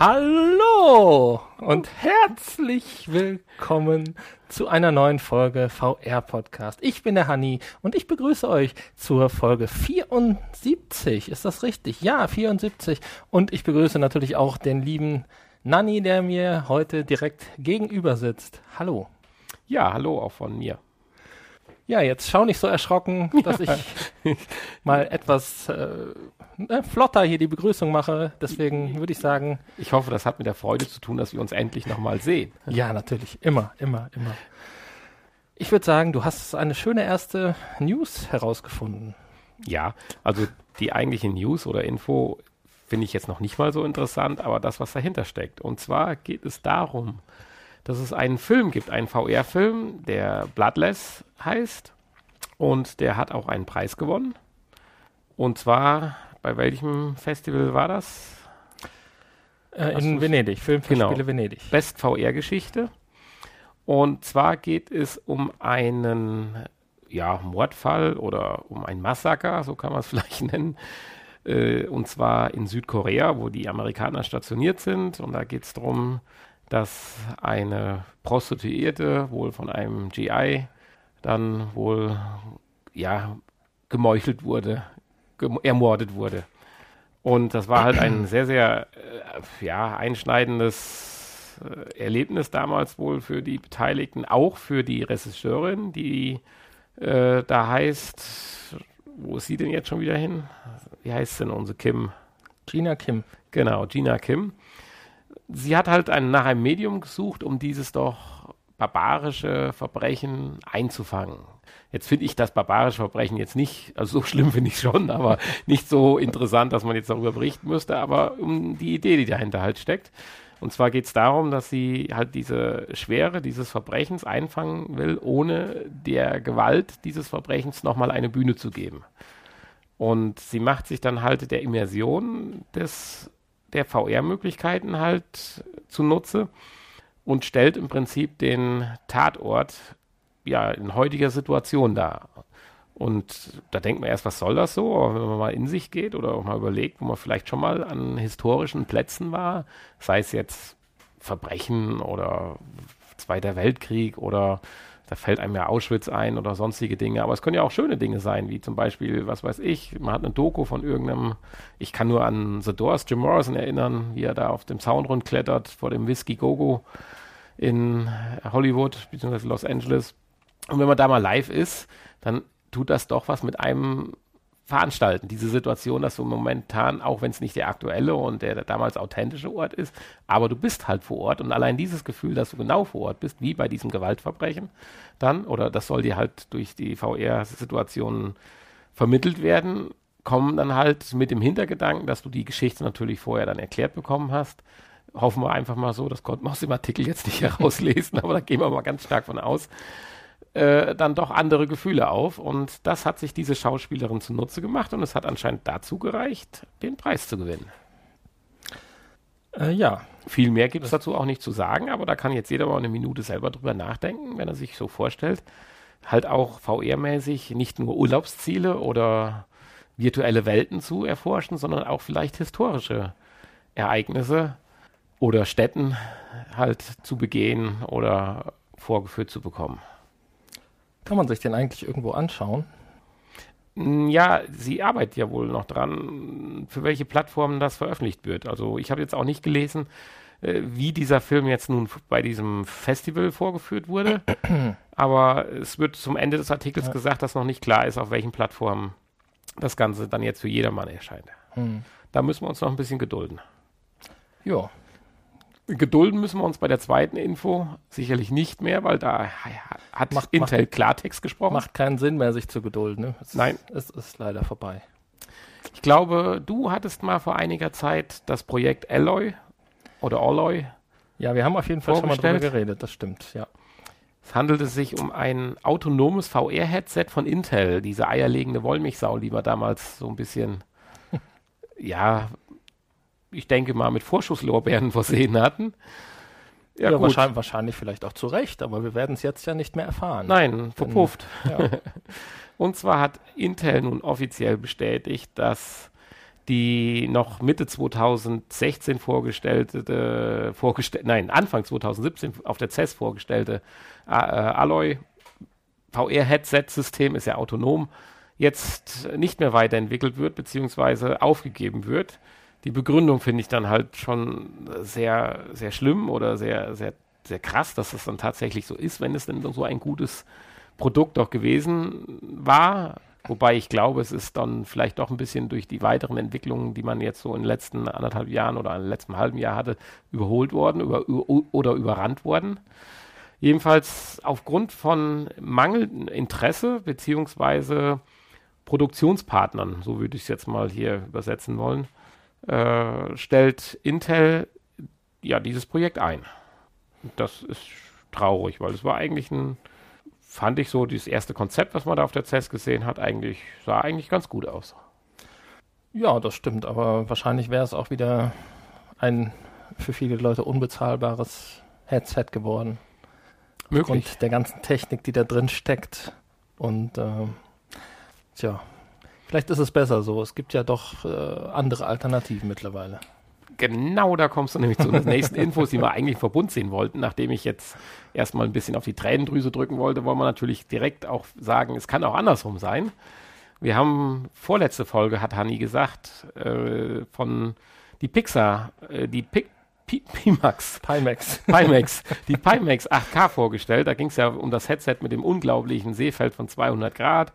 Hallo und herzlich willkommen zu einer neuen Folge VR Podcast. Ich bin der Hani und ich begrüße euch zur Folge 74. Ist das richtig? Ja, 74. Und ich begrüße natürlich auch den lieben Nanni, der mir heute direkt gegenüber sitzt. Hallo. Ja, hallo auch von mir. Ja, jetzt schau nicht so erschrocken, dass ich mal etwas äh, ne, flotter hier die Begrüßung mache. Deswegen würde ich sagen. Ich hoffe, das hat mit der Freude zu tun, dass wir uns endlich nochmal sehen. Ja, natürlich. Immer, immer, immer. Ich würde sagen, du hast eine schöne erste News herausgefunden. Ja, also die eigentliche News oder Info finde ich jetzt noch nicht mal so interessant, aber das, was dahinter steckt. Und zwar geht es darum, dass es einen Film gibt, einen VR-Film, der Bloodless heißt. Und der hat auch einen Preis gewonnen. Und zwar, bei welchem Festival war das? Äh, in Venedig, Filmfestspiele genau. Venedig. Best VR-Geschichte. Und zwar geht es um einen ja, Mordfall oder um ein Massaker, so kann man es vielleicht nennen. Äh, und zwar in Südkorea, wo die Amerikaner stationiert sind. Und da geht es darum, dass eine Prostituierte wohl von einem GI dann wohl ja gemeuchelt wurde, ermordet wurde. Und das war halt ein sehr, sehr äh, ja, einschneidendes äh, Erlebnis damals wohl für die Beteiligten, auch für die Regisseurin, die äh, da heißt, wo ist sie denn jetzt schon wieder hin? Wie heißt denn unsere Kim? Gina Kim. Genau, Gina Kim sie hat halt ein, nach einem Medium gesucht, um dieses doch barbarische Verbrechen einzufangen. Jetzt finde ich das barbarische Verbrechen jetzt nicht, also so schlimm finde ich schon, aber nicht so interessant, dass man jetzt darüber berichten müsste, aber um die Idee, die dahinter halt steckt. Und zwar geht es darum, dass sie halt diese Schwere dieses Verbrechens einfangen will, ohne der Gewalt dieses Verbrechens nochmal eine Bühne zu geben. Und sie macht sich dann halt der Immersion des der VR-Möglichkeiten halt zunutze und stellt im Prinzip den Tatort ja in heutiger Situation dar. Und da denkt man erst, was soll das so? Aber wenn man mal in sich geht oder auch mal überlegt, wo man vielleicht schon mal an historischen Plätzen war, sei es jetzt Verbrechen oder Zweiter Weltkrieg oder da fällt einem ja Auschwitz ein oder sonstige Dinge. Aber es können ja auch schöne Dinge sein, wie zum Beispiel, was weiß ich, man hat eine Doku von irgendeinem, ich kann nur an The Doors, Jim Morrison erinnern, wie er da auf dem Zaun rundklettert vor dem Whisky Gogo in Hollywood bzw. Los Angeles. Und wenn man da mal live ist, dann tut das doch was mit einem veranstalten. Diese Situation, dass du momentan, auch wenn es nicht der aktuelle und der, damals authentische Ort ist, aber du bist halt vor Ort und allein dieses Gefühl, dass du genau vor Ort bist, wie bei diesem Gewaltverbrechen dann, oder das soll dir halt durch die VR-Situationen vermittelt werden, kommen dann halt mit dem Hintergedanken, dass du die Geschichte natürlich vorher dann erklärt bekommen hast. Hoffen wir einfach mal so, das konnte man aus dem Artikel jetzt nicht herauslesen, aber da gehen wir mal ganz stark von aus äh, dann doch andere Gefühle auf. Und das hat sich diese Schauspielerin zunutze gemacht und es hat anscheinend dazu gereicht, den Preis zu gewinnen. Äh, ja. Viel mehr gibt es dazu auch nicht zu sagen, aber da kann jetzt jeder mal eine Minute selber drüber nachdenken, wenn er sich so vorstellt. Halt auch VR-mäßig nicht nur Urlaubsziele oder virtuelle Welten zu erforschen, sondern auch vielleicht historische Ereignisse oder Städten halt zu begehen oder vorgeführt zu bekommen. Kann man sich den eigentlich irgendwo anschauen? Mm, ja, sie arbeitet ja wohl noch dran, für welche Plattformen das veröffentlicht wird. Also ich habe jetzt auch nicht gelesen, äh, wie dieser Film jetzt nun bei diesem Festival vorgeführt wurde. Aber es wird zum Ende des Artikels ja. gesagt, dass noch nicht klar ist, auf welchen Plattformen das Ganze dann jetzt für jedermann erscheint. Hm. Da müssen wir uns noch ein bisschen gedulden. Ja, Gedulden müssen wir uns bei der zweiten Info sicherlich nicht mehr, weil da hat macht, Intel macht, Klartext gesprochen. Macht keinen Sinn mehr, sich zu gedulden. Ne? Es Nein. Ist, es ist leider vorbei. Ich glaube, du hattest mal vor einiger Zeit das Projekt Alloy oder Alloy. Ja, wir haben auf jeden Fall schon mal darüber geredet, das stimmt, ja. Es handelte sich um ein autonomes VR-Headset von Intel, diese eierlegende Wollmilchsau, die wir damals so ein bisschen, ja, ich denke mal, mit Vorschusslorbeeren versehen hatten. Ja, ja wahrscheinlich, wahrscheinlich, vielleicht auch zu Recht, aber wir werden es jetzt ja nicht mehr erfahren. Nein, verpufft. ja. Und zwar hat Intel nun offiziell bestätigt, dass die noch Mitte 2016 vorgestellte, vorgestell, nein, Anfang 2017 auf der CES vorgestellte äh, Alloy VR-Headset-System ist ja autonom, jetzt nicht mehr weiterentwickelt wird, beziehungsweise aufgegeben wird. Die Begründung finde ich dann halt schon sehr, sehr schlimm oder sehr, sehr, sehr krass, dass das dann tatsächlich so ist, wenn es denn so ein gutes Produkt doch gewesen war. Wobei ich glaube, es ist dann vielleicht doch ein bisschen durch die weiteren Entwicklungen, die man jetzt so in den letzten anderthalb Jahren oder im letzten halben Jahr hatte, überholt worden über, oder überrannt worden. Jedenfalls aufgrund von mangelndem Interesse beziehungsweise Produktionspartnern, so würde ich es jetzt mal hier übersetzen wollen, äh, stellt Intel ja dieses Projekt ein. Das ist traurig, weil es war eigentlich ein, fand ich so, dieses erste Konzept, was man da auf der CES gesehen hat, eigentlich, sah eigentlich ganz gut aus. Ja, das stimmt, aber wahrscheinlich wäre es auch wieder ein für viele Leute unbezahlbares Headset geworden. Möglich. Aufgrund der ganzen Technik, die da drin steckt. Und äh, tja, vielleicht ist es besser so. Es gibt ja doch äh, andere Alternativen mittlerweile. Genau, da kommst du nämlich zu den nächsten Infos, die wir eigentlich im Verbund sehen wollten. Nachdem ich jetzt erstmal ein bisschen auf die Tränendrüse drücken wollte, wollen wir natürlich direkt auch sagen, es kann auch andersrum sein. Wir haben vorletzte Folge, hat Hani gesagt, äh, von die Pixar, äh, die Pi Pimax. Pimax. Pimax. Die Pimax 8K vorgestellt. Da ging es ja um das Headset mit dem unglaublichen Sehfeld von 200 Grad.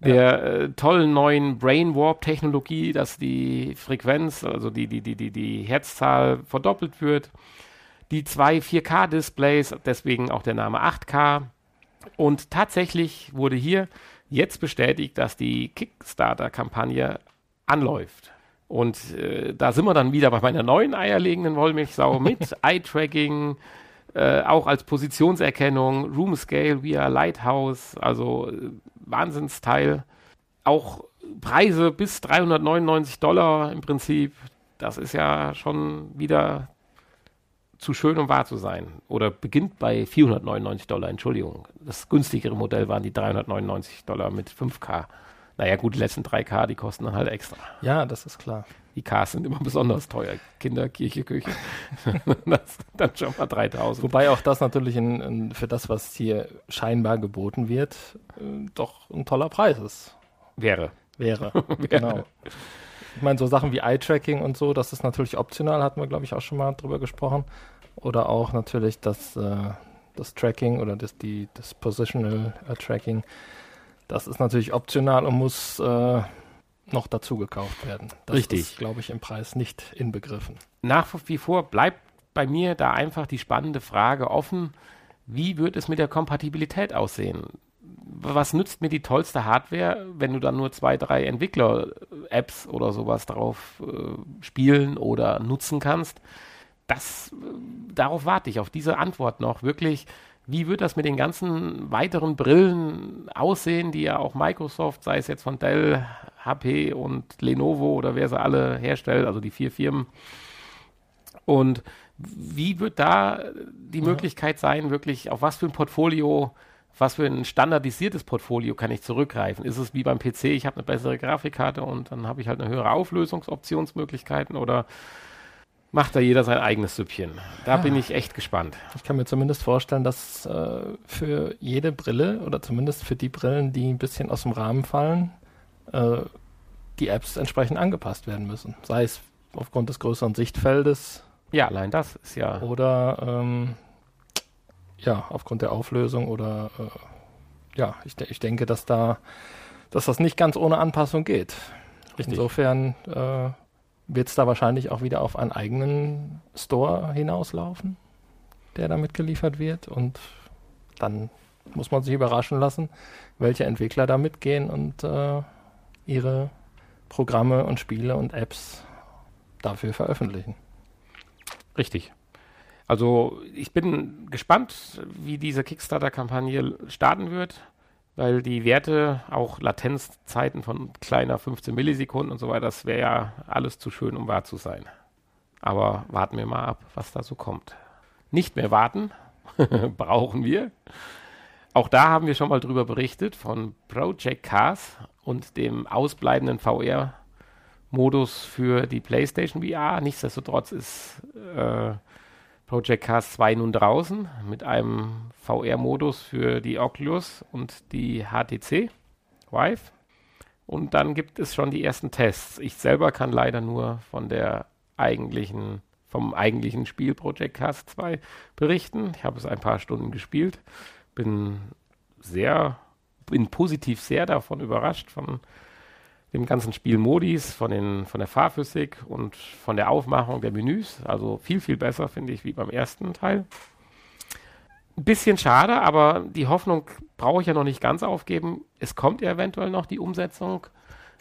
Der äh, tollen neuen Brain Warp Technologie, dass die Frequenz, also die, die, die, die, die Herzzahl verdoppelt wird. Die zwei 4K Displays, deswegen auch der Name 8K. Und tatsächlich wurde hier jetzt bestätigt, dass die Kickstarter-Kampagne anläuft. Und äh, da sind wir dann wieder bei meiner neuen eierlegenden Wollmilchsau mit Eye-Tracking, äh, auch als Positionserkennung, Room Scale via Lighthouse, also äh, Wahnsinnsteil. Auch Preise bis 399 Dollar im Prinzip. Das ist ja schon wieder zu schön, um wahr zu sein. Oder beginnt bei 499 Dollar, Entschuldigung. Das günstigere Modell waren die 399 Dollar mit 5K. Naja, gut, die letzten 3K, die kosten dann halt extra. Ja, das ist klar. Die Ks sind immer besonders teuer. Kinder, Kirche, Küche. das, dann schon mal 3000. Wobei auch das natürlich in, in, für das, was hier scheinbar geboten wird, äh, doch ein toller Preis ist. Wäre. Wäre, genau. Ich meine, so Sachen wie Eye-Tracking und so, das ist natürlich optional, hatten wir, glaube ich, auch schon mal drüber gesprochen. Oder auch natürlich das, äh, das Tracking oder das, die, das Positional äh, Tracking das ist natürlich optional und muss äh, noch dazu gekauft werden. Das Richtig. ist, glaube ich, im Preis nicht inbegriffen. Nach wie vor bleibt bei mir da einfach die spannende Frage offen, wie wird es mit der Kompatibilität aussehen? Was nützt mir die tollste Hardware, wenn du dann nur zwei, drei Entwickler-Apps oder sowas drauf äh, spielen oder nutzen kannst? Das, äh, darauf warte ich, auf diese Antwort noch. Wirklich, wie wird das mit den ganzen weiteren Brillen aussehen, die ja auch Microsoft, sei es jetzt von Dell, HP und Lenovo oder wer sie alle herstellt, also die vier Firmen. Und wie wird da die ja. Möglichkeit sein, wirklich auf was für ein Portfolio, was für ein standardisiertes Portfolio kann ich zurückgreifen? Ist es wie beim PC, ich habe eine bessere Grafikkarte und dann habe ich halt eine höhere Auflösungsoptionsmöglichkeiten oder macht da jeder sein eigenes Süppchen. Da ja. bin ich echt gespannt. Ich kann mir zumindest vorstellen, dass äh, für jede Brille oder zumindest für die Brillen, die ein bisschen aus dem Rahmen fallen, äh, die Apps entsprechend angepasst werden müssen. Sei es aufgrund des größeren Sichtfeldes. Ja, allein das ist ja. Oder ähm, ja, aufgrund der Auflösung oder äh, ja, ich, de ich denke, dass da, dass das nicht ganz ohne Anpassung geht. Richtig. Insofern äh, wird es da wahrscheinlich auch wieder auf einen eigenen Store hinauslaufen, der damit geliefert wird. Und dann muss man sich überraschen lassen, welche Entwickler da mitgehen und äh, ihre Programme und Spiele und Apps dafür veröffentlichen. Richtig. Also ich bin gespannt, wie diese Kickstarter-Kampagne starten wird weil die Werte, auch Latenzzeiten von kleiner 15 Millisekunden und so weiter, das wäre ja alles zu schön, um wahr zu sein. Aber warten wir mal ab, was da so kommt. Nicht mehr warten, brauchen wir. Auch da haben wir schon mal drüber berichtet von Project Cars und dem ausbleibenden VR Modus für die PlayStation VR. Nichtsdestotrotz ist äh, Project Cast 2 nun draußen mit einem VR-Modus für die Oculus und die HTC Vive. Und dann gibt es schon die ersten Tests. Ich selber kann leider nur von der eigentlichen, vom eigentlichen Spiel Project Cast 2 berichten. Ich habe es ein paar Stunden gespielt, bin sehr, bin positiv sehr davon überrascht, von dem ganzen Spiel Modis, von, den, von der Fahrphysik und von der Aufmachung der Menüs. Also viel, viel besser, finde ich, wie beim ersten Teil. Ein bisschen schade, aber die Hoffnung brauche ich ja noch nicht ganz aufgeben. Es kommt ja eventuell noch die Umsetzung,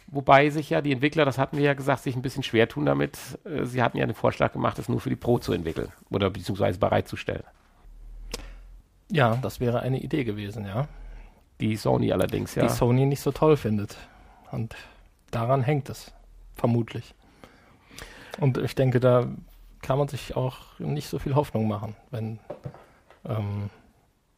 wobei sich ja die Entwickler, das hatten wir ja gesagt, sich ein bisschen schwer tun damit. Äh, sie hatten ja den Vorschlag gemacht, es nur für die Pro zu entwickeln oder beziehungsweise bereitzustellen. Ja, das wäre eine Idee gewesen, ja. Die Sony allerdings, ja. Die Sony nicht so toll findet. Und daran hängt es, vermutlich. Und ich denke, da kann man sich auch nicht so viel Hoffnung machen, wenn ähm,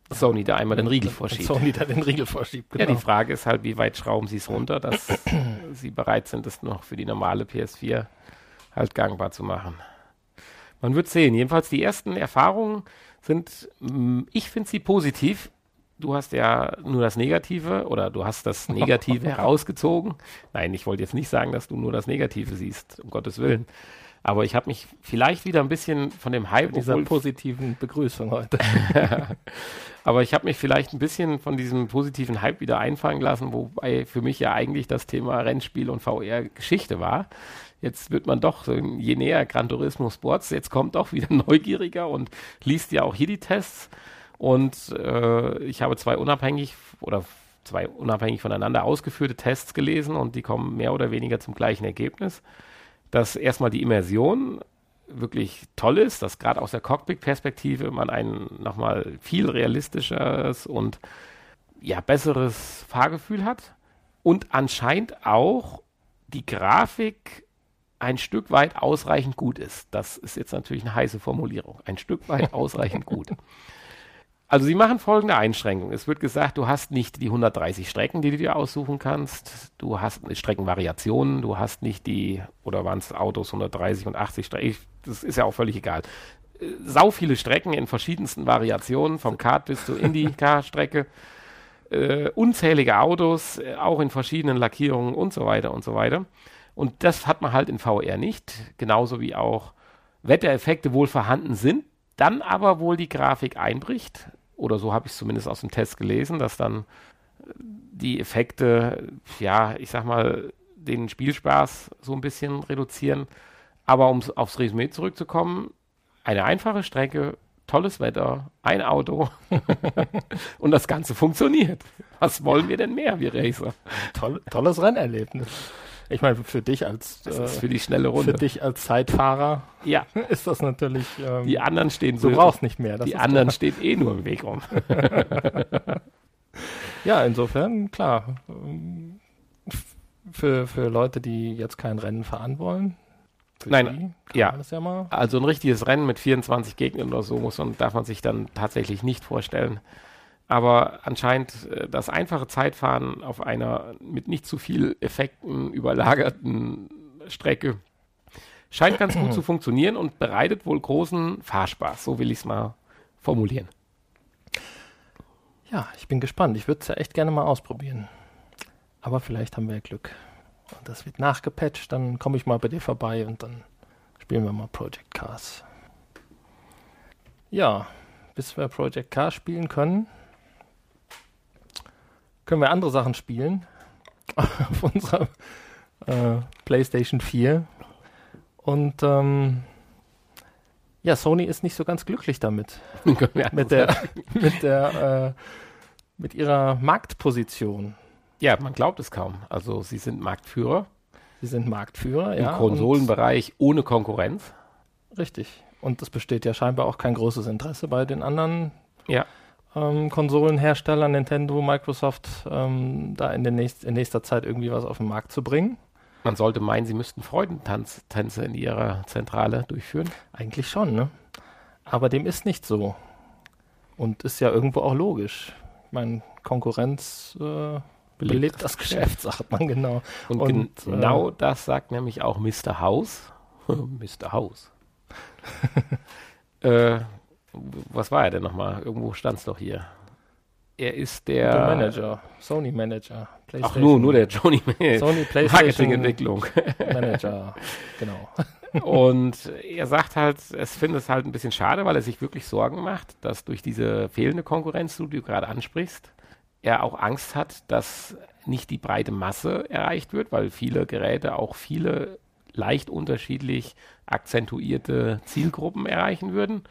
Sony da einmal den Riegel vorschiebt. Sony da den Riegel vorschiebt, genau. Ja, die genau. Frage ist halt, wie weit schrauben sie es runter, dass sie bereit sind, es noch für die normale PS4 halt gangbar zu machen. Man wird sehen. Jedenfalls die ersten Erfahrungen sind, mm, ich finde sie positiv du hast ja nur das Negative oder du hast das Negative herausgezogen. Nein, ich wollte jetzt nicht sagen, dass du nur das Negative siehst, um Gottes Willen. Aber ich habe mich vielleicht wieder ein bisschen von dem Hype dieser positiven Begrüßung heute. Aber ich habe mich vielleicht ein bisschen von diesem positiven Hype wieder einfangen lassen, wobei für mich ja eigentlich das Thema Rennspiel und VR Geschichte war. Jetzt wird man doch, je näher Gran Turismo Sports, jetzt kommt doch wieder neugieriger und liest ja auch hier die Tests. Und äh, ich habe zwei unabhängig oder zwei unabhängig voneinander ausgeführte Tests gelesen und die kommen mehr oder weniger zum gleichen Ergebnis, dass erstmal die Immersion wirklich toll ist, dass gerade aus der Cockpit-Perspektive man ein nochmal viel realistischeres und ja, besseres Fahrgefühl hat und anscheinend auch die Grafik ein Stück weit ausreichend gut ist. Das ist jetzt natürlich eine heiße Formulierung. Ein Stück weit ausreichend gut. Also sie machen folgende Einschränkung. Es wird gesagt, du hast nicht die 130 Strecken, die du dir aussuchen kannst. Du hast Streckenvariationen, du hast nicht die, oder waren es Autos 130 und 80 Strecken, das ist ja auch völlig egal. Äh, sau viele Strecken in verschiedensten Variationen, vom Kart bis zur Indy-Car-Strecke. Äh, unzählige Autos, äh, auch in verschiedenen Lackierungen und so weiter und so weiter. Und das hat man halt in VR nicht, genauso wie auch Wettereffekte wohl vorhanden sind, dann aber wohl die Grafik einbricht oder so habe ich es zumindest aus dem Test gelesen, dass dann die Effekte, ja, ich sag mal, den Spielspaß so ein bisschen reduzieren. Aber um aufs Resümee zurückzukommen, eine einfache Strecke, tolles Wetter, ein Auto und das Ganze funktioniert. Was wollen wir denn mehr, wir Racer? Toll, tolles Rennerlebnis. Ich meine, für dich als ist für die schnelle Runde. Für dich als Zeitfahrer ja. ist das natürlich. Ähm, die anderen stehen so. Du brauchst nicht mehr. die anderen klar. stehen eh nur im Weg rum. ja, insofern, klar. Für, für Leute, die jetzt kein Rennen fahren wollen, Nein, ja. ja also ein richtiges Rennen mit 24 Gegnern oder so muss man, darf man sich dann tatsächlich nicht vorstellen. Aber anscheinend äh, das einfache Zeitfahren auf einer mit nicht zu viel Effekten überlagerten Strecke scheint ganz gut zu funktionieren und bereitet wohl großen Fahrspaß. So will ich es mal formulieren. Ja, ich bin gespannt. Ich würde es ja echt gerne mal ausprobieren. Aber vielleicht haben wir ja Glück. Und das wird nachgepatcht, dann komme ich mal bei dir vorbei und dann spielen wir mal Project Cars. Ja, bis wir Project Cars spielen können, können wir andere Sachen spielen auf unserer äh, PlayStation 4. Und ähm, ja, Sony ist nicht so ganz glücklich damit. mit der, mit der, äh, mit ihrer Marktposition. Ja, man glaubt es kaum. Also sie sind Marktführer. Sie sind Marktführer, Im ja. Im Konsolenbereich ohne Konkurrenz. Richtig. Und es besteht ja scheinbar auch kein großes Interesse bei den anderen ja ähm, Konsolenhersteller, Nintendo, Microsoft, ähm, da in, nächst, in, nächster Zeit irgendwie was auf den Markt zu bringen. Man sollte meinen, sie müssten Freudentänze in ihrer Zentrale durchführen. Eigentlich schon, ne? Aber dem ist nicht so. Und ist ja irgendwo auch logisch. Ich meine, Konkurrenz äh, belebt, das Geschäft, sagt man genau. Und, und genau äh, das sagt nämlich auch Mr. House. Mr. House. äh, was war er denn nochmal? Irgendwo stand es doch hier. Er ist der, der Manager, Sony Manager. Ach nur, nur der Sony PlayStation Marketingentwicklung. Manager, genau. Und er sagt halt, es findet es halt ein bisschen schade, weil er sich wirklich Sorgen macht, dass durch diese fehlende Konkurrenz, die du gerade ansprichst, er auch Angst hat, dass nicht die breite Masse erreicht wird, weil viele Geräte auch viele leicht unterschiedlich akzentuierte Zielgruppen erreichen würden.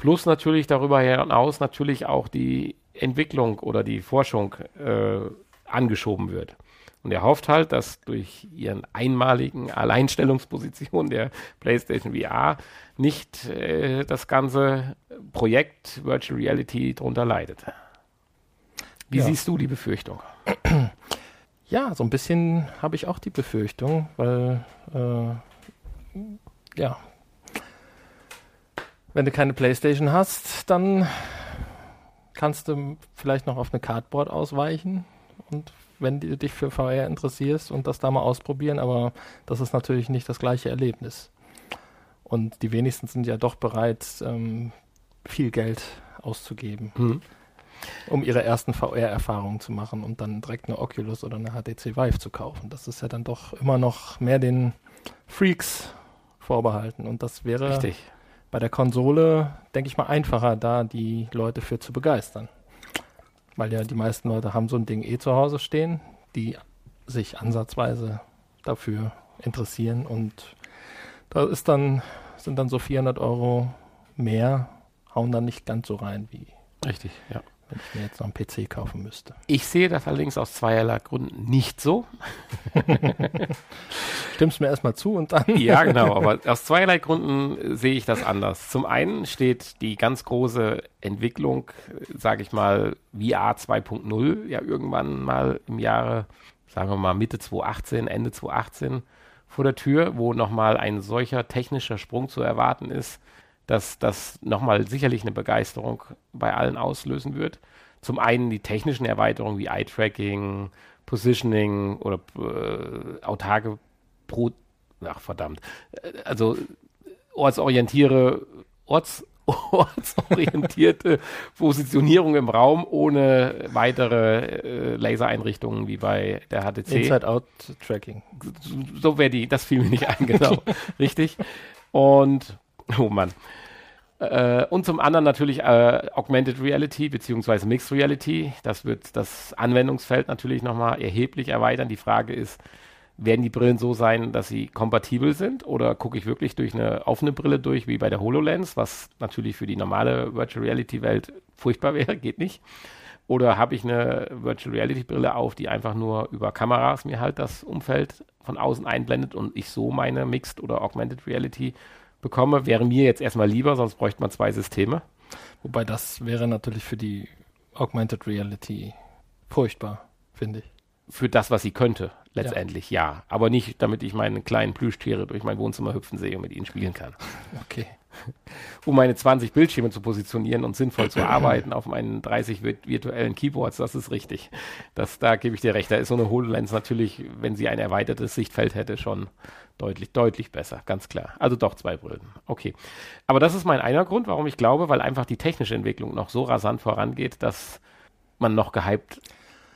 Plus natürlich darüber hinaus natürlich auch die Entwicklung oder die Forschung äh, angeschoben wird. Und er hofft halt, dass durch ihren einmaligen Alleinstellungsposition der PlayStation VR nicht äh, das ganze Projekt Virtual Reality darunter leidet. Wie ja. siehst du die Befürchtung? Ja, so ein bisschen habe ich auch die Befürchtung, weil äh, ja, wenn du keine Playstation hast, dann kannst du vielleicht noch auf eine Cardboard ausweichen und wenn du dich für VR interessierst und das da mal ausprobieren, aber das ist natürlich nicht das gleiche Erlebnis. Und die wenigsten sind ja doch bereit, ähm, viel Geld auszugeben, mhm. um ihre ersten VR-Erfahrungen zu machen und dann direkt eine Oculus oder eine HTC Vive zu kaufen. Das ist ja dann doch immer noch mehr den Freaks vorbehalten. Und das wäre Richtig. Bei der Konsole, denke ich mal, einfacher, da die Leute für zu begeistern weil ja die meisten Leute haben so ein Ding eh zu Hause stehen, die sich ansatzweise dafür interessieren und da ist dann, sind dann so 400 Euro mehr, hauen dann nicht ganz so rein wie. Richtig, ja wenn ich mir jetzt noch einen PC kaufen müsste. Ich sehe das allerdings aus zweierlei Gründen nicht so. Stimmst mir erstmal zu und dann. ja, genau, aber aus zweierlei Gründen sehe ich das anders. Zum einen steht die ganz große Entwicklung, sage ich mal, VR 2.0 ja irgendwann mal im Jahre, sagen wir mal Mitte 2018, Ende 2018 vor der Tür, wo nochmal ein solcher technischer Sprung zu erwarten ist, dass das nochmal sicherlich eine Begeisterung bei allen auslösen wird. Zum einen die technischen Erweiterungen wie Eye-Tracking, Positioning oder äh, autarke Pro, ach verdammt, also ortsorientiere, Orts, ortsorientierte Positionierung im Raum ohne weitere äh, Lasereinrichtungen wie bei der HTC. Inside-Out-Tracking. So wäre die, das fiel mir nicht ein, genau. Richtig. Und, oh Mann. Äh, und zum anderen natürlich äh, Augmented Reality beziehungsweise Mixed Reality. Das wird das Anwendungsfeld natürlich nochmal erheblich erweitern. Die Frage ist, werden die Brillen so sein, dass sie kompatibel sind oder gucke ich wirklich durch eine offene Brille durch, wie bei der HoloLens, was natürlich für die normale Virtual Reality Welt furchtbar wäre, geht nicht. Oder habe ich eine Virtual Reality Brille auf, die einfach nur über Kameras mir halt das Umfeld von außen einblendet und ich so meine Mixed oder Augmented Reality bekomme, wäre mir jetzt erstmal lieber, sonst bräuchte man zwei Systeme. Wobei das wäre natürlich für die Augmented Reality furchtbar, finde ich. Für das, was sie könnte, letztendlich ja. ja. Aber nicht, damit ich meine kleinen Plüschtiere durch mein Wohnzimmer hüpfen sehe und mit ihnen spielen kann. Okay. Um meine 20 Bildschirme zu positionieren und sinnvoll zu arbeiten auf meinen 30 virtuellen Keyboards, das ist richtig. Das, da gebe ich dir recht. Da ist so eine HoloLens natürlich, wenn sie ein erweitertes Sichtfeld hätte, schon Deutlich, deutlich besser, ganz klar. Also doch zwei Brillen. Okay. Aber das ist mein einer Grund, warum ich glaube, weil einfach die technische Entwicklung noch so rasant vorangeht, dass man noch gehypt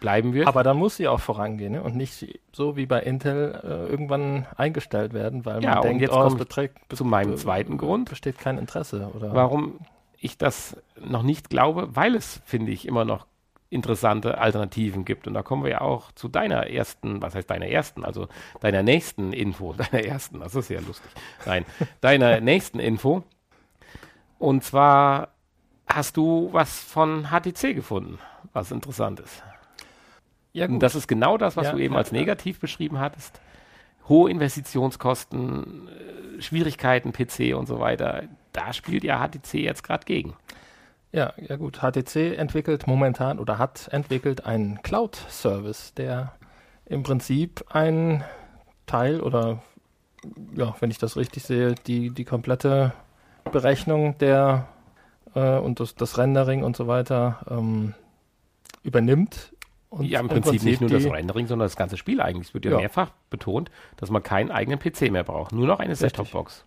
bleiben wird. Aber dann muss sie auch vorangehen ne? und nicht so wie bei Intel äh, irgendwann eingestellt werden, weil ja, man denkt, jetzt oh, beträgt, zu meinem zweiten Grund. Besteht kein Interesse. Oder? Warum ich das noch nicht glaube, weil es, finde ich, immer noch interessante Alternativen gibt. Und da kommen wir ja auch zu deiner ersten, was heißt deiner ersten, also deiner nächsten Info, deiner ersten, das ist ja lustig. Nein, deiner nächsten Info. Und zwar hast du was von HTC gefunden, was interessant ist. Ja, gut. Und das ist genau das, was ja, du eben ja, als negativ beschrieben hattest. Hohe Investitionskosten, äh, Schwierigkeiten, PC und so weiter. Da spielt ja HTC jetzt gerade gegen. Ja, ja gut. HTC entwickelt momentan oder hat entwickelt einen Cloud-Service, der im Prinzip ein Teil oder ja, wenn ich das richtig sehe, die, die komplette Berechnung der äh, und das, das Rendering und so weiter ähm, übernimmt Und ja, im, Prinzip, Prinzip, nicht nur das Rendering, sondern das ganze Spiel eigentlich. Es wird ja, ja, mehrfach betont, dass man keinen eigenen PC mehr braucht. Nur noch eine Set-Top-Box.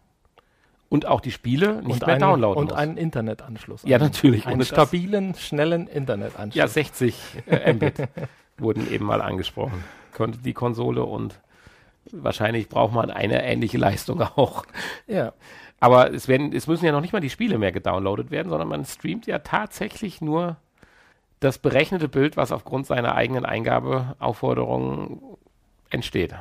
Und auch die Spiele nicht und mehr einen, downloaden Und muss. einen Internetanschluss. Ja, natürlich. Einen stabilen, schnellen Internetanschluss. Ja, 60 äh, Mbit wurden eben mal angesprochen. Konnte die Konsole und wahrscheinlich braucht man eine ähnliche Leistung auch. Ja. Aber es, werden, es müssen ja noch nicht mal die Spiele mehr gedownloadet werden, sondern man streamt ja tatsächlich nur das berechnete Bild, was aufgrund seiner eigenen Eingabeaufforderungen entsteht.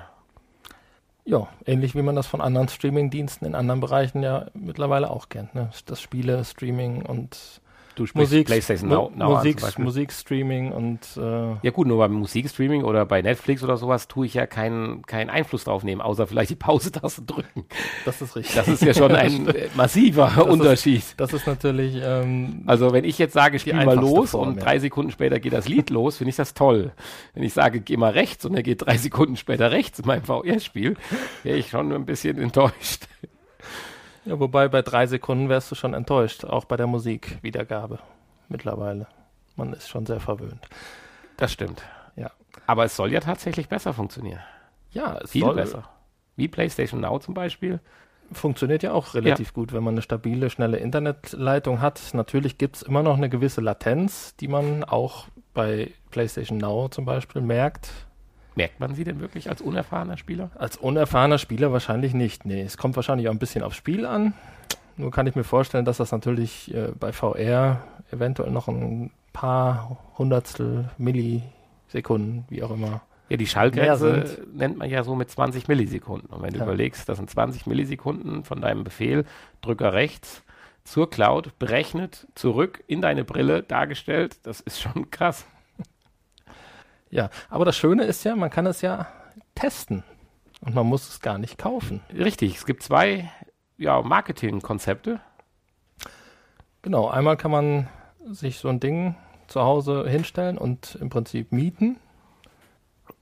Ja, ähnlich wie man das von anderen Streaming-Diensten in anderen Bereichen ja mittlerweile auch kennt. Ne? Das Spiele, Streaming und Du sprichst Musik, PlayStation Now, Now Musik, Musikstreaming und äh ja gut, nur beim Musikstreaming oder bei Netflix oder sowas tue ich ja keinen keinen Einfluss drauf nehmen, außer vielleicht die Pause-Taste drücken. Das ist richtig. Das ist ja schon ein massiver das Unterschied. Ist, das ist natürlich. Ähm, also wenn ich jetzt sage, spiel mal los Form, und ja. drei Sekunden später geht das Lied los, finde ich das toll. Wenn ich sage, geh mal rechts und er geht drei Sekunden später rechts in meinem VR-Spiel, wäre ich schon ein bisschen enttäuscht. Ja, wobei bei drei Sekunden wärst du schon enttäuscht, auch bei der Musikwiedergabe mittlerweile. Man ist schon sehr verwöhnt. Das stimmt. Ja. Aber es soll ja tatsächlich besser funktionieren. Ja, es viel soll besser. Wie PlayStation Now zum Beispiel. Funktioniert ja auch relativ ja. gut, wenn man eine stabile, schnelle Internetleitung hat. Natürlich gibt es immer noch eine gewisse Latenz, die man auch bei PlayStation Now zum Beispiel merkt. Merkt man sie denn wirklich als unerfahrener Spieler? Als unerfahrener Spieler wahrscheinlich nicht. Nee, es kommt wahrscheinlich auch ein bisschen aufs Spiel an. Nur kann ich mir vorstellen, dass das natürlich äh, bei VR eventuell noch ein paar Hundertstel Millisekunden, wie auch immer. Ja, die Schallgrenze nennt man ja so mit 20 Millisekunden. Und wenn du ja. überlegst, das sind 20 Millisekunden von deinem Befehl, Drücker rechts zur Cloud, berechnet, zurück in deine Brille dargestellt, das ist schon krass. Ja, aber das Schöne ist ja, man kann es ja testen und man muss es gar nicht kaufen. Richtig, es gibt zwei ja, Marketingkonzepte. Genau, einmal kann man sich so ein Ding zu Hause hinstellen und im Prinzip mieten.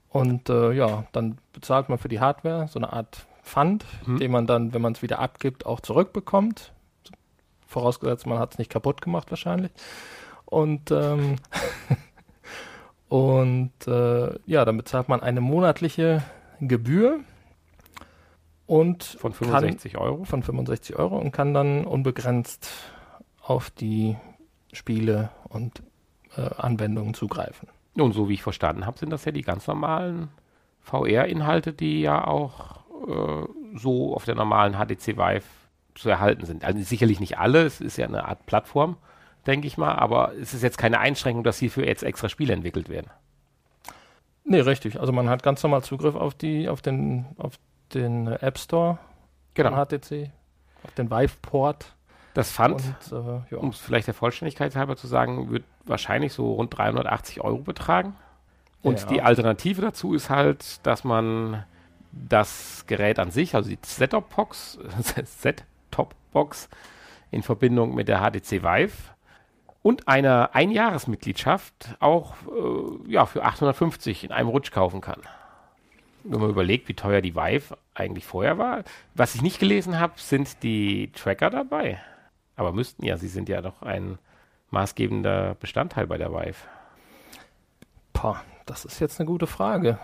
Und äh, ja, dann bezahlt man für die Hardware so eine Art Pfand, mhm. den man dann, wenn man es wieder abgibt, auch zurückbekommt. Vorausgesetzt, man hat es nicht kaputt gemacht wahrscheinlich. Und ähm, Und äh, ja, dann bezahlt man eine monatliche Gebühr und von 65 kann, Euro. Von 65 Euro und kann dann unbegrenzt auf die Spiele und äh, Anwendungen zugreifen. Und so wie ich verstanden habe, sind das ja die ganz normalen VR-Inhalte, die ja auch äh, so auf der normalen HTC Vive zu erhalten sind. Also sicherlich nicht alle, es ist ja eine Art Plattform denke ich mal. Aber es ist jetzt keine Einschränkung, dass hierfür jetzt extra Spiele entwickelt werden. Nee, richtig. Also man hat ganz normal Zugriff auf die, auf den, auf den App Store genau. von HTC, auf den Vive-Port. Das Pfand, äh, ja. um es vielleicht der Vollständigkeit halber zu sagen, wird wahrscheinlich so rund 380 Euro betragen. Und ja. die Alternative dazu ist halt, dass man das Gerät an sich, also die Set-Top-Box, Set-Top-Box in Verbindung mit der HTC Vive und einer Einjahresmitgliedschaft auch äh, ja, für 850 in einem Rutsch kaufen kann. Wenn man überlegt, wie teuer die Vive eigentlich vorher war. Was ich nicht gelesen habe, sind die Tracker dabei. Aber müssten ja, sie sind ja doch ein maßgebender Bestandteil bei der Vive. Pah, das ist jetzt eine gute Frage.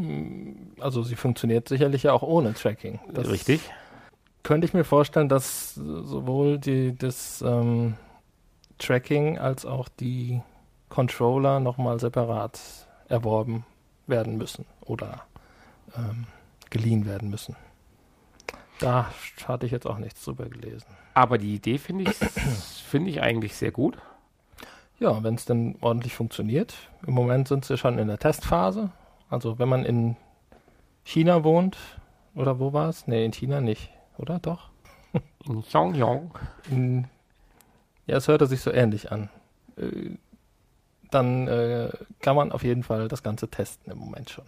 Hm, also sie funktioniert sicherlich ja auch ohne Tracking. Das Richtig. Könnte ich mir vorstellen, dass sowohl die, das ähm, Tracking als auch die Controller nochmal separat erworben werden müssen oder ähm, geliehen werden müssen. Da hatte ich jetzt auch nichts drüber gelesen. Aber die Idee finde ich, find ich eigentlich sehr gut. Ja, wenn es denn ordentlich funktioniert. Im Moment sind sie schon in der Testphase. Also wenn man in China wohnt, oder wo war es? Ne, in China nicht, oder? Doch? In Pyongyang. In ja, es hörte sich so ähnlich an. Äh, dann äh, kann man auf jeden Fall das Ganze testen im Moment schon.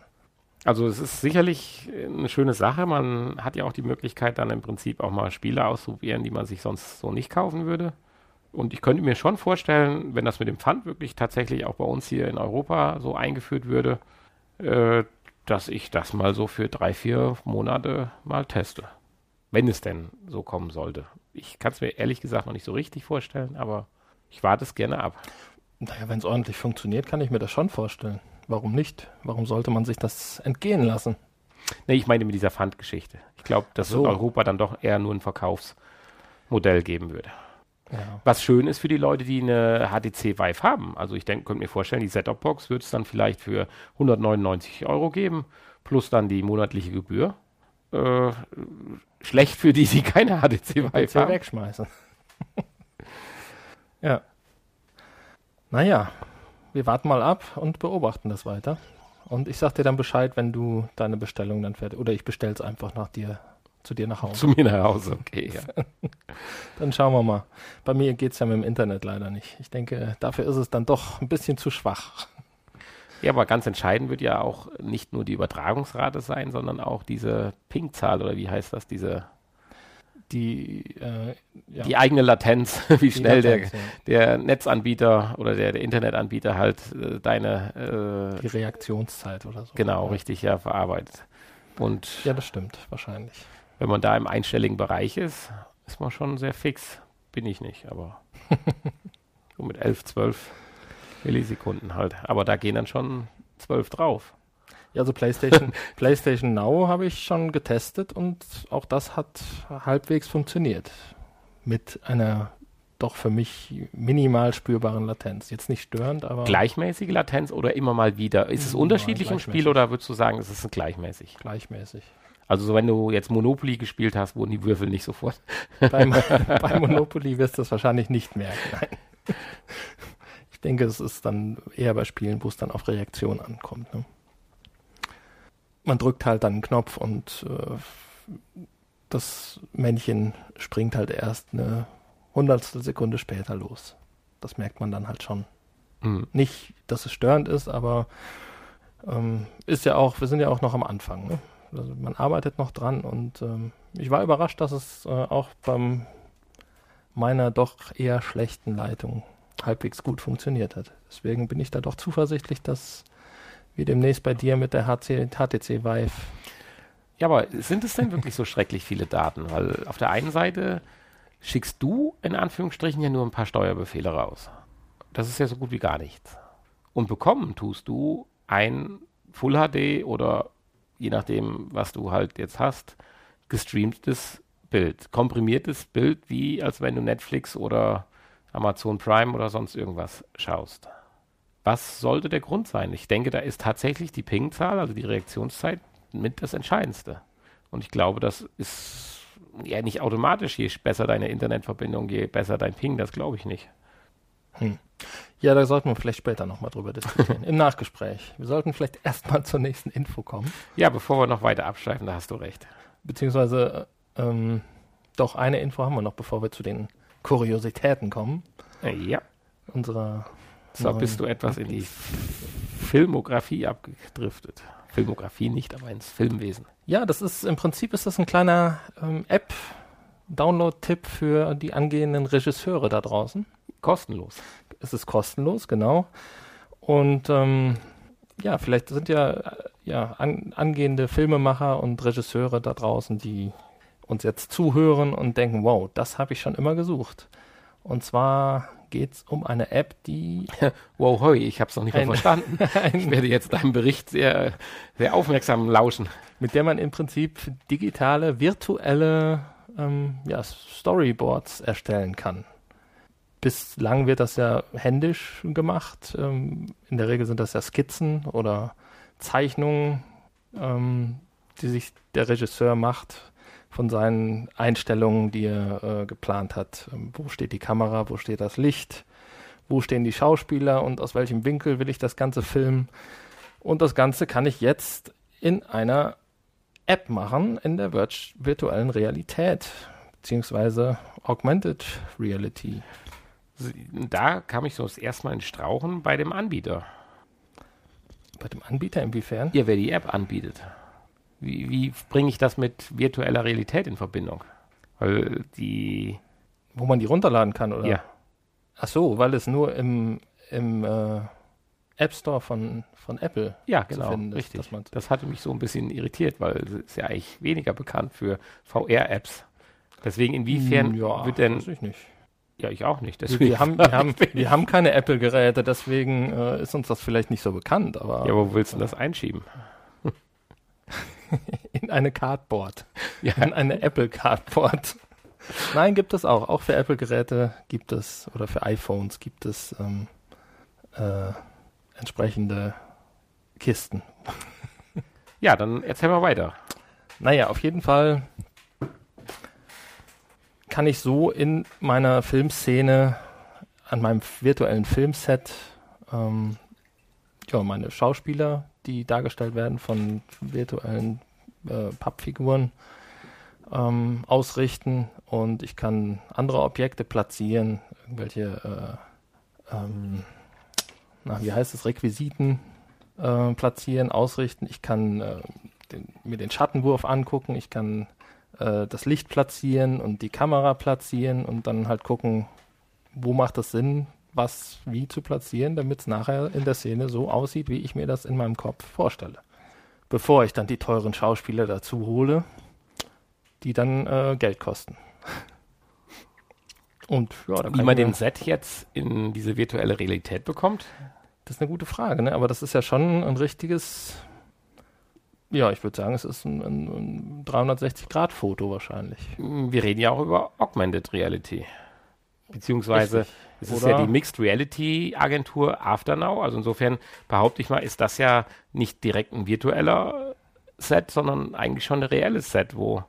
Also es ist sicherlich eine schöne Sache. Man hat ja auch die Möglichkeit, dann im Prinzip auch mal Spiele auszuprobieren, die man sich sonst so nicht kaufen würde. Und ich könnte mir schon vorstellen, wenn das mit dem Pfand wirklich tatsächlich auch bei uns hier in Europa so eingeführt würde, äh, dass ich das mal so für drei, vier Monate mal teste. Wenn es denn so kommen sollte. Ich kann es mir ehrlich gesagt noch nicht so richtig vorstellen, aber ich warte es gerne ab. Naja, wenn es ordentlich funktioniert, kann ich mir das schon vorstellen. Warum nicht? Warum sollte man sich das entgehen lassen? Nee, ich meine mit dieser Pfandgeschichte. Ich glaube, dass So. es Europa dann doch eher nur ein Verkaufsmodell geben würde. Ja. Was schön ist für die Leute, die eine HTC Vive haben. Also ich denke, könnte mir vorstellen, die Setup-Box wird es dann vielleicht für 199 Euro geben, plus dann die monatliche Gebühr. Äh, schlecht für die, die keine HTC Vive PC haben. wegschmeißen. ja. Naja, wir warten mal ab und beobachten das weiter. Und ich sag dir dann Bescheid, wenn du deine Bestellung dann fertig. Oder ich bestell's einfach nach dir, zu dir nach Hause. Zu mir nach Hause, okay. Ja. Dann schauen wir mal. Bei mir geht's ja mit dem Internet leider nicht. Ich denke, dafür ist es dann doch ein bisschen zu schwach. Ja, aber ganz entscheidend wird ja auch nicht nur die Übertragungsrate sein, sondern auch diese Ping-Zahl oder wie heißt das, diese Die, äh, ja, die eigene Latenz, wie schnell Latenz, ja. der, der Netzanbieter oder der, der Internetanbieter halt äh, deine äh, die Reaktionszeit oder so. genau ja. richtig ja verarbeitet. Und Ja, das stimmt, wahrscheinlich. wenn man da im einstelligen Bereich ist, ist man schon sehr fix. Bin ich nicht, aber so mit 11, 12 Millisekunden halt. Aber da gehen dann schon 12 drauf. Ja, also PlayStation, PlayStation Now habe ich schon getestet und auch das hat halbwegs funktioniert. Mit einer doch für mich minimal spürbaren Latenz. Jetzt nicht störend, aber Gleichmäßige Latenz oder immer mal wieder? Ist es unterschiedlich im Spiel oder würdest du sagen, es ist gleichmäßig? gleichmäßig. Also so, wenn du jetzt Monopoly gespielt hast, wurden die Würfel nicht sofort. Beim, bei Monopoly wirst du es wahrscheinlich nicht merken. Nein. Ich denke, es ist dann eher bei Spielen, wo es dann auf Reaktion ankommt. Ne? Man drückt halt dann einen Knopf und äh, das Männchen springt halt erst eine hundertstel Sekunde später los. Das merkt man dann halt schon. Hm. Nicht, dass es störend ist, aber ähm, ist ja auch, wir sind ja auch noch am Anfang. Ne? Also man arbeitet noch dran und ähm, ich war überrascht, dass es äh, auch beim meiner doch eher schlechten Leitung halbwegs gut funktioniert hat. Deswegen bin ich da doch zuversichtlich, dass wir demnächst bei dir mit der HC, HTC Vive Ja, aber sind es denn wirklich so schrecklich viele Daten? Weil auf der einen Seite schickst du in Anführungsstrichen ja nur ein paar Steuerbefehle raus. Das ist ja so gut wie gar nichts. Und bekommen tust du ein Full HD oder je nachdem, was du halt jetzt hast, gestreamtes Bild, komprimiertes Bild, wie als wenn du Netflix oder Amazon Prime oder sonst irgendwas schaust. Was sollte der Grund sein? Ich denke, da ist tatsächlich die Ping-Zahl, also die Reaktionszeit, mit das Entscheidendste. Und ich glaube, das ist ja nicht automatisch, je besser deine Internetverbindung, je besser dein Ping, das glaube ich nicht. Ja, da sollten wir vielleicht später nochmal drüber diskutieren. Im Nachgespräch. Wir sollten vielleicht erstmal zur nächsten Info kommen. Ja, bevor wir noch weiter abschweifen, da hast du recht. Beziehungsweise, ähm, doch eine Info haben wir noch, bevor wir zu den Kuriositäten kommen. Äh, Ja, Unserer so bist du etwas in die Filmografie abgedriftet. Filmografie nicht, aber ins Filmwesen. Ja, das ist im Prinzip ist das ein kleiner ähm, App-Download-Tipp für die angehenden Regisseure da draußen. Kostenlos. Es ist kostenlos, genau. Und ähm, ja, vielleicht sind ja, äh, ja an, angehende Filmemacher und Regisseure da draußen, die uns jetzt zuhören und denken, wow, das habe ich schon immer gesucht. Und zwar geht es um eine App, die Wow, hoi, ich habe es noch nicht mal verstanden. Ich werde jetzt deinem Bericht sehr, sehr aufmerksam lauschen. mit der man im Prinzip digitale, virtuelle ähm, ja, Storyboards erstellen kann. Bislang wird das ja händisch gemacht. Ähm, in der Regel sind das ja Skizzen oder Zeichnungen, ähm, die sich der Regisseur macht von seinen Einstellungen, die er äh, geplant hat. Ähm, wo steht die Kamera, wo steht das Licht, wo stehen die Schauspieler und aus welchem Winkel will ich das Ganze filmen. Und das Ganze kann ich jetzt in einer App machen, in der virt virtuellen Realität, beziehungsweise Augmented Reality. Da kam ich so das erste Mal in Strauchen bei dem Anbieter. Bei dem Anbieter inwiefern? Ja, wer die App anbietet. Wie, wie bringe ich das mit virtueller Realität in Verbindung? Weil die, Wo man die runterladen kann, oder? ja, Ach so, weil es nur im, im äh, App Store von, von Apple ja, zu genau, finden ist, richtig. dass Das hatte mich so ein bisschen irritiert, weil es ist ja eigentlich weniger bekannt für VR-Apps. Deswegen, inwiefern Hm, ja, wird denn, weiß ich nicht. Ja, ich auch nicht. Wir, wir, haben, wir, haben, wir haben keine Apple-Geräte, deswegen äh, ist uns das vielleicht nicht so bekannt. Aber, ja, wo willst du das einschieben? in eine Cardboard. Ja. In eine Apple Cardboard. Nein, gibt es auch. Auch für Apple-Geräte gibt es, oder für iPhones gibt es ähm, äh, entsprechende Kisten. Ja, dann erzähl mal weiter. Naja, auf jeden Fall kann ich so in meiner Filmszene an meinem virtuellen Filmset ähm, ja, meine Schauspieler, die dargestellt werden von virtuellen äh, Pappfiguren, ähm, ausrichten. Und ich kann andere Objekte platzieren, irgendwelche, äh, ähm, na, wie heißt es, Requisiten äh, platzieren, ausrichten. Ich kann äh, den, mir den Schattenwurf angucken, ich kann äh, das Licht platzieren und die Kamera platzieren und dann halt gucken, wo macht es Sinn, was wie zu platzieren, damit es nachher in der Szene so aussieht, wie ich mir das in meinem Kopf vorstelle. Bevor ich dann die teuren Schauspieler dazu hole, die dann äh, Geld kosten. Und ja, dann Wie man den Set jetzt in diese virtuelle Realität bekommt? Das ist eine gute Frage, ne? aber das ist ja schon ein richtiges, ja, ich würde sagen, es ist ein, ein, ein 360-Grad-Foto wahrscheinlich. Wir reden ja auch über Augmented Reality. Beziehungsweise Richtig. Es ist ja die Mixed Reality Agentur Afternow. Also insofern behaupte ich mal, ist das ja nicht direkt ein virtueller Set, sondern eigentlich schon ein reelles Set, wo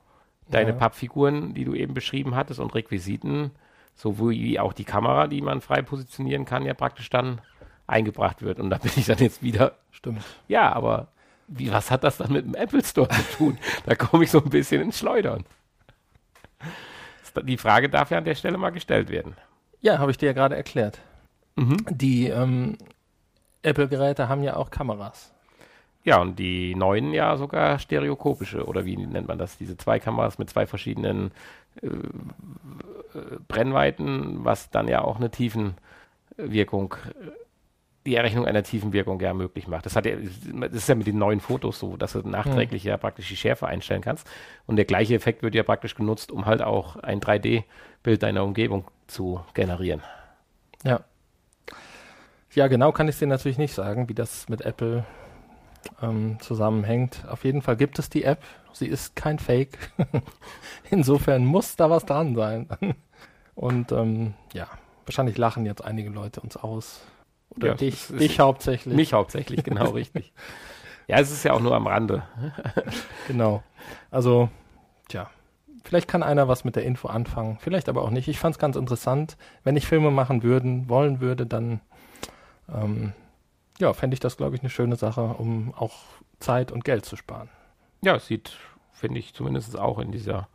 deine ja. Pappfiguren, die du eben beschrieben hattest und Requisiten, sowie auch die Kamera, die man frei positionieren kann, ja praktisch dann eingebracht wird. Und da bin ich dann jetzt wieder. Stimmt. Ja, aber wie, was hat das dann mit dem Apple Store zu tun? da komme ich so ein bisschen ins Schleudern. Die Frage darf ja an der Stelle mal gestellt werden. Ja, habe ich dir ja gerade erklärt. Mhm. Die ähm, Apple-Geräte haben ja auch Kameras. Ja, und die neuen ja sogar stereokopische, oder wie nennt man das? Diese zwei Kameras mit zwei verschiedenen äh, äh Brennweiten, was dann ja auch eine Tiefenwirkung, die Errechnung einer Tiefenwirkung ja möglich macht. Das, hat ja, das ist ja mit den neuen Fotos so, dass du nachträglich mhm. ja praktisch die Schärfe einstellen kannst. Und der gleiche Effekt wird ja praktisch genutzt, um halt auch ein 3D-Bild deiner Umgebung zu generieren. Ja. Ja, genau kann ich dir natürlich nicht sagen, wie das mit Apple ähm, zusammenhängt. Auf jeden Fall gibt es die App. Sie ist kein Fake. Insofern muss da was dran sein. Und ähm, ja, wahrscheinlich lachen jetzt einige Leute uns aus. Oder ja, dich, dich hauptsächlich. Mich hauptsächlich, genau richtig. Ja, es ist ja auch nur am Rande. genau. Also, tja, vielleicht kann einer was mit der Info anfangen, vielleicht aber auch nicht. Ich fand es ganz interessant. Wenn ich Filme machen würden, wollen würde, dann ähm, ja, fände ich das, glaube ich, eine schöne Sache, um auch Zeit und Geld zu sparen. Ja, es sieht, finde ich, zumindest auch in dieser,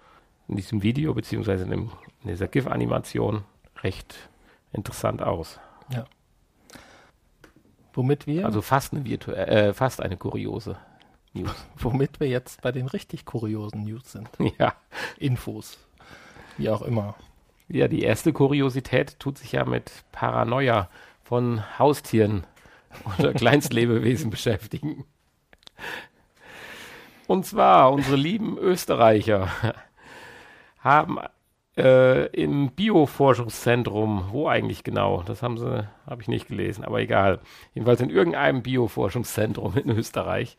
in diesem Video, beziehungsweise in, dem, in dieser GIF-Animation recht interessant aus. Ja. Womit wir. Also fast eine virtuelle, äh, fast eine kuriose News. Womit wir jetzt bei den richtig kuriosen News sind. Ja. Infos. Wie auch immer. Ja, die erste Kuriosität tut sich ja mit Paranoia von Haustieren oder Kleinstlebewesen beschäftigen. Und zwar unsere lieben Österreicher haben äh, im Bioforschungszentrum, wo eigentlich genau, das haben sie, habe ich nicht gelesen, aber egal. Jedenfalls in irgendeinem Bioforschungszentrum in Österreich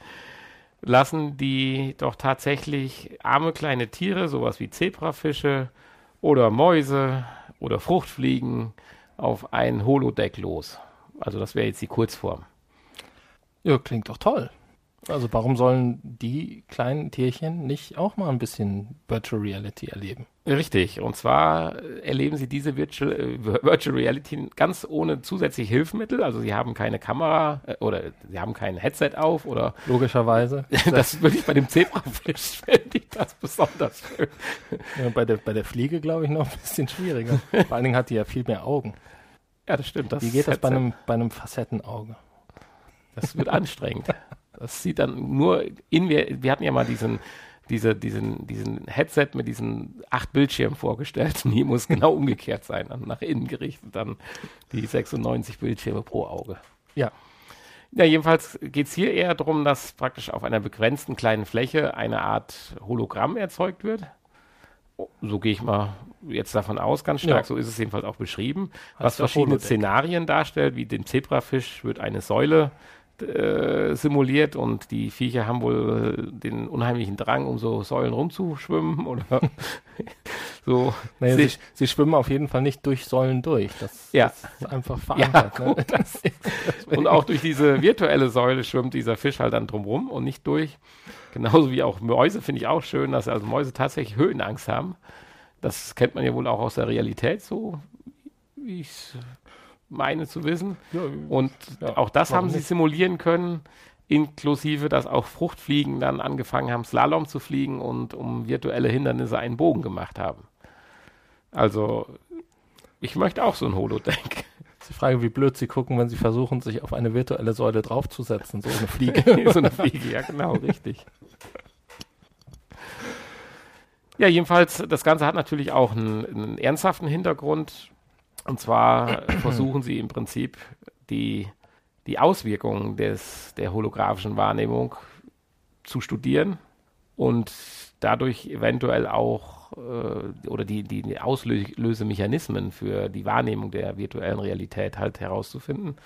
lassen die doch tatsächlich arme kleine Tiere, sowas wie Zebrafische oder Mäuse oder Fruchtfliegen, auf ein Holodeck los. Also das wäre jetzt die Kurzform. Ja, klingt doch toll. Also warum sollen die kleinen Tierchen nicht auch mal ein bisschen Virtual Reality erleben? Richtig. Und zwar erleben sie diese Virtual, äh, Virtual Reality ganz ohne zusätzliche Hilfsmittel. Also sie haben keine Kamera äh, oder sie haben kein Headset auf oder logischerweise. das würde ich bei dem Zebrafisch finde ich das besonders schön. Ja, bei der bei der Fliege glaube ich noch ein bisschen schwieriger. Vor allen Dingen hat die ja viel mehr Augen. Ja, das stimmt. Das Wie geht das bei einem, bei einem Facettenauge? Das wird anstrengend. Das sieht dann nur in wir, wir hatten ja mal diesen, diese, diesen, diesen Headset mit diesen acht Bildschirmen vorgestellt. Und hier muss genau umgekehrt sein, dann nach innen gerichtet, dann die 96 Bildschirme pro Auge. Ja. Ja, jedenfalls geht es hier eher darum, dass praktisch auf einer begrenzten kleinen Fläche eine Art Hologramm erzeugt wird. So gehe ich mal jetzt davon aus, ganz stark. Ja. So ist es jedenfalls auch beschrieben. Was verschiedene Holodeck. Szenarien darstellt, wie den Zebrafisch wird eine Säule äh, simuliert und die Viecher haben wohl den unheimlichen Drang, um so Säulen rumzuschwimmen oder so. Naja, Sie- sie, schwimmen auf jeden Fall nicht durch Säulen durch. Das, Ja. das ist einfach verankert. ne? gut, Und auch durch diese virtuelle Säule schwimmt dieser Fisch halt dann drumrum und nicht durch. Genauso wie auch Mäuse finde ich auch schön, dass also Mäuse tatsächlich Höhenangst haben. Das kennt man ja wohl auch aus der Realität so, wie ich es meine zu wissen. Ja, Und Ja, auch das haben sie nicht? simulieren können, inklusive, dass auch Fruchtfliegen dann angefangen haben, Slalom zu fliegen und um virtuelle Hindernisse einen Bogen gemacht haben. Also, ich möchte auch so ein Holodeck. ist die Frage, wie blöd sie gucken, wenn sie versuchen, sich auf eine virtuelle Säule draufzusetzen, so eine Fliege. so eine Fliege, ja genau, richtig. Ja, jedenfalls, das Ganze hat natürlich auch einen, einen ernsthaften Hintergrund. Und zwar versuchen sie im Prinzip die, die Auswirkungen des, der holographischen Wahrnehmung zu studieren und dadurch eventuell auch äh, oder die, die, Auslösemechanismen für die Wahrnehmung der virtuellen Realität halt herauszufinden,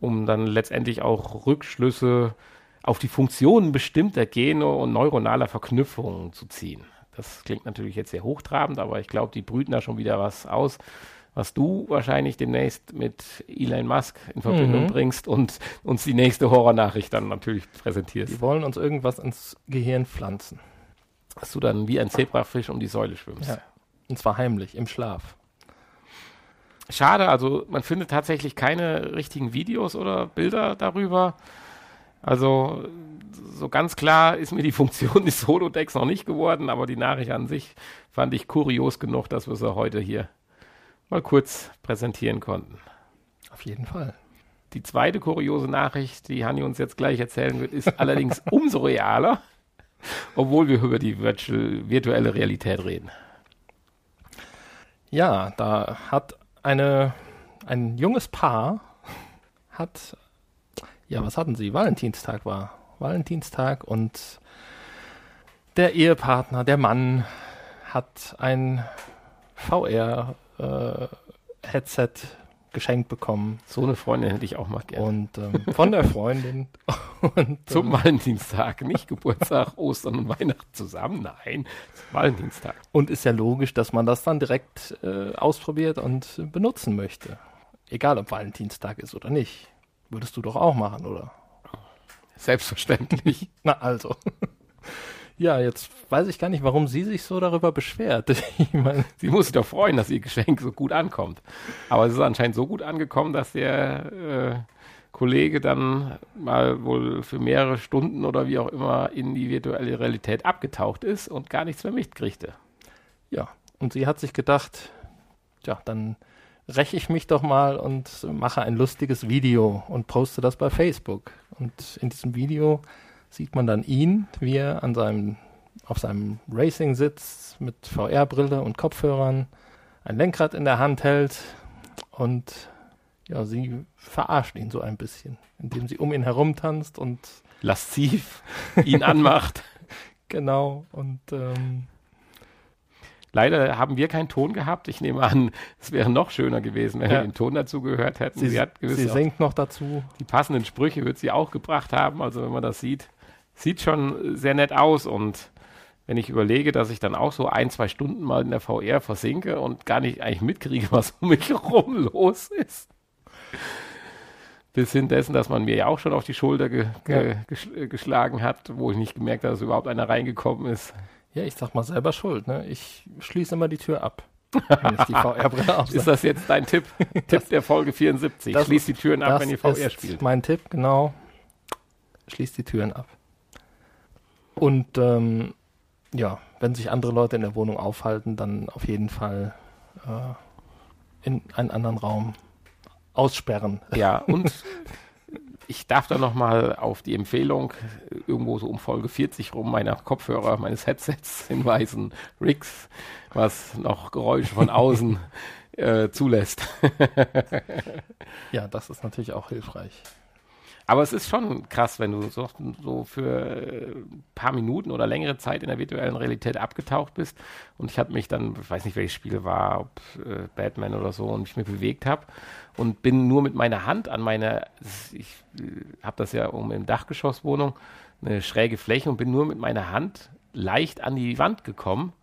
um dann letztendlich auch Rückschlüsse auf die Funktionen bestimmter Gene und neuronaler Verknüpfungen zu ziehen. Das klingt natürlich jetzt sehr hochtrabend, aber ich glaube, die brüten da schon wieder was aus, was du wahrscheinlich demnächst mit Elon Musk in Verbindung Mhm. bringst und uns die nächste Horrornachricht dann natürlich präsentierst. Die wollen uns irgendwas ins Gehirn pflanzen. Dass du dann wie ein Zebrafisch um die Säule schwimmst. Ja. Und zwar heimlich, im Schlaf. Schade, also man findet tatsächlich keine richtigen Videos oder Bilder darüber. Also so ganz klar ist mir die Funktion des Holodecks noch nicht geworden, aber die Nachricht an sich fand ich kurios genug, dass wir sie heute hier mal kurz präsentieren konnten. Auf jeden Fall. Die zweite kuriose Nachricht, die Hanni uns jetzt gleich erzählen wird, ist allerdings umso realer, obwohl wir über die virtual, virtuelle Realität reden. Ja, da hat eine, ein junges Paar hat, ja, was hatten sie? Valentinstag war. Valentinstag und der Ehepartner, der Mann, hat ein VR-Headset geschenkt bekommen So eine Freundin hätte ich auch mal gerne. und ähm, von der Freundin. Und, Zum ähm, Valentinstag, nicht Geburtstag, Ostern und Weihnachten zusammen. Nein, zum Valentinstag. und ist ja logisch, dass man das dann direkt äh, ausprobiert und äh, benutzen möchte. Egal, ob Valentinstag ist oder nicht. Würdest du doch auch machen, oder? Selbstverständlich. Na also. Ja, jetzt weiß ich gar nicht, warum sie sich so darüber beschwert. Ich meine, Sie muss sich doch freuen, dass ihr Geschenk so gut ankommt. Aber es ist anscheinend so gut angekommen, dass der äh, Kollege dann mal wohl für mehrere Stunden oder wie auch immer in die virtuelle Realität abgetaucht ist und gar nichts mehr mitkriegte. ja, und sie hat sich gedacht, ja, dann räche ich mich doch mal und mache ein lustiges Video und poste das bei Facebook. Und in diesem Video sieht man dann ihn, wie er an seinem, auf seinem Racing sitzt mit VR-Brille und Kopfhörern, ein Lenkrad in der Hand hält und ja, sie verarscht ihn so ein bisschen, indem sie um ihn herumtanzt und Lasziv ihn anmacht. genau und ähm, Leider haben wir keinen Ton gehabt. Ich nehme an, es wäre noch schöner gewesen, wenn Ja. wir den Ton dazu gehört hätten. sie, Sie, sie singt noch dazu. die passenden Sprüche wird sie auch gebracht haben. Also wenn man das sieht, sieht schon sehr nett aus. Und wenn ich überlege, dass ich dann auch so ein, zwei Stunden mal in der VR versinke und gar nicht eigentlich mitkriege, was um mich herum los ist. Bis hin dessen, dass man mir ja auch schon auf die Schulter ge ge Ja. äh, geschlagen hat, wo ich nicht gemerkt habe, dass überhaupt einer reingekommen ist. Ja, ich sag mal selber schuld, ne? Ich schließe immer die Tür ab, wenn ich die VR-Brille Ist das jetzt dein Tipp? Tipp der Folge 74. das Schließt die Türen ab, Das wenn ihr VR ist spielt. mein Tipp, genau. Schließt die Türen ab. Und ähm, ja, wenn sich andere Leute in der Wohnung aufhalten, dann auf jeden Fall äh, in einen anderen Raum aussperren. Ja, und ich darf da nochmal auf die Empfehlung irgendwo so um Folge 40 rum meiner Kopfhörer, meines Headsets hinweisen. Rigs, was noch Geräusche von außen äh, zulässt. Ja, das ist natürlich auch hilfreich. Aber es ist schon krass, wenn du so, so für ein paar Minuten oder längere Zeit in der virtuellen Realität abgetaucht bist. Und ich habe mich dann, ich weiß nicht, welches Spiel war, ob äh, Batman oder so, und ich mich bewegt habe und bin nur mit meiner Hand an meine, ich äh, habe das ja um im Dachgeschosswohnung, eine schräge Fläche und bin nur mit meiner Hand leicht an die Wand gekommen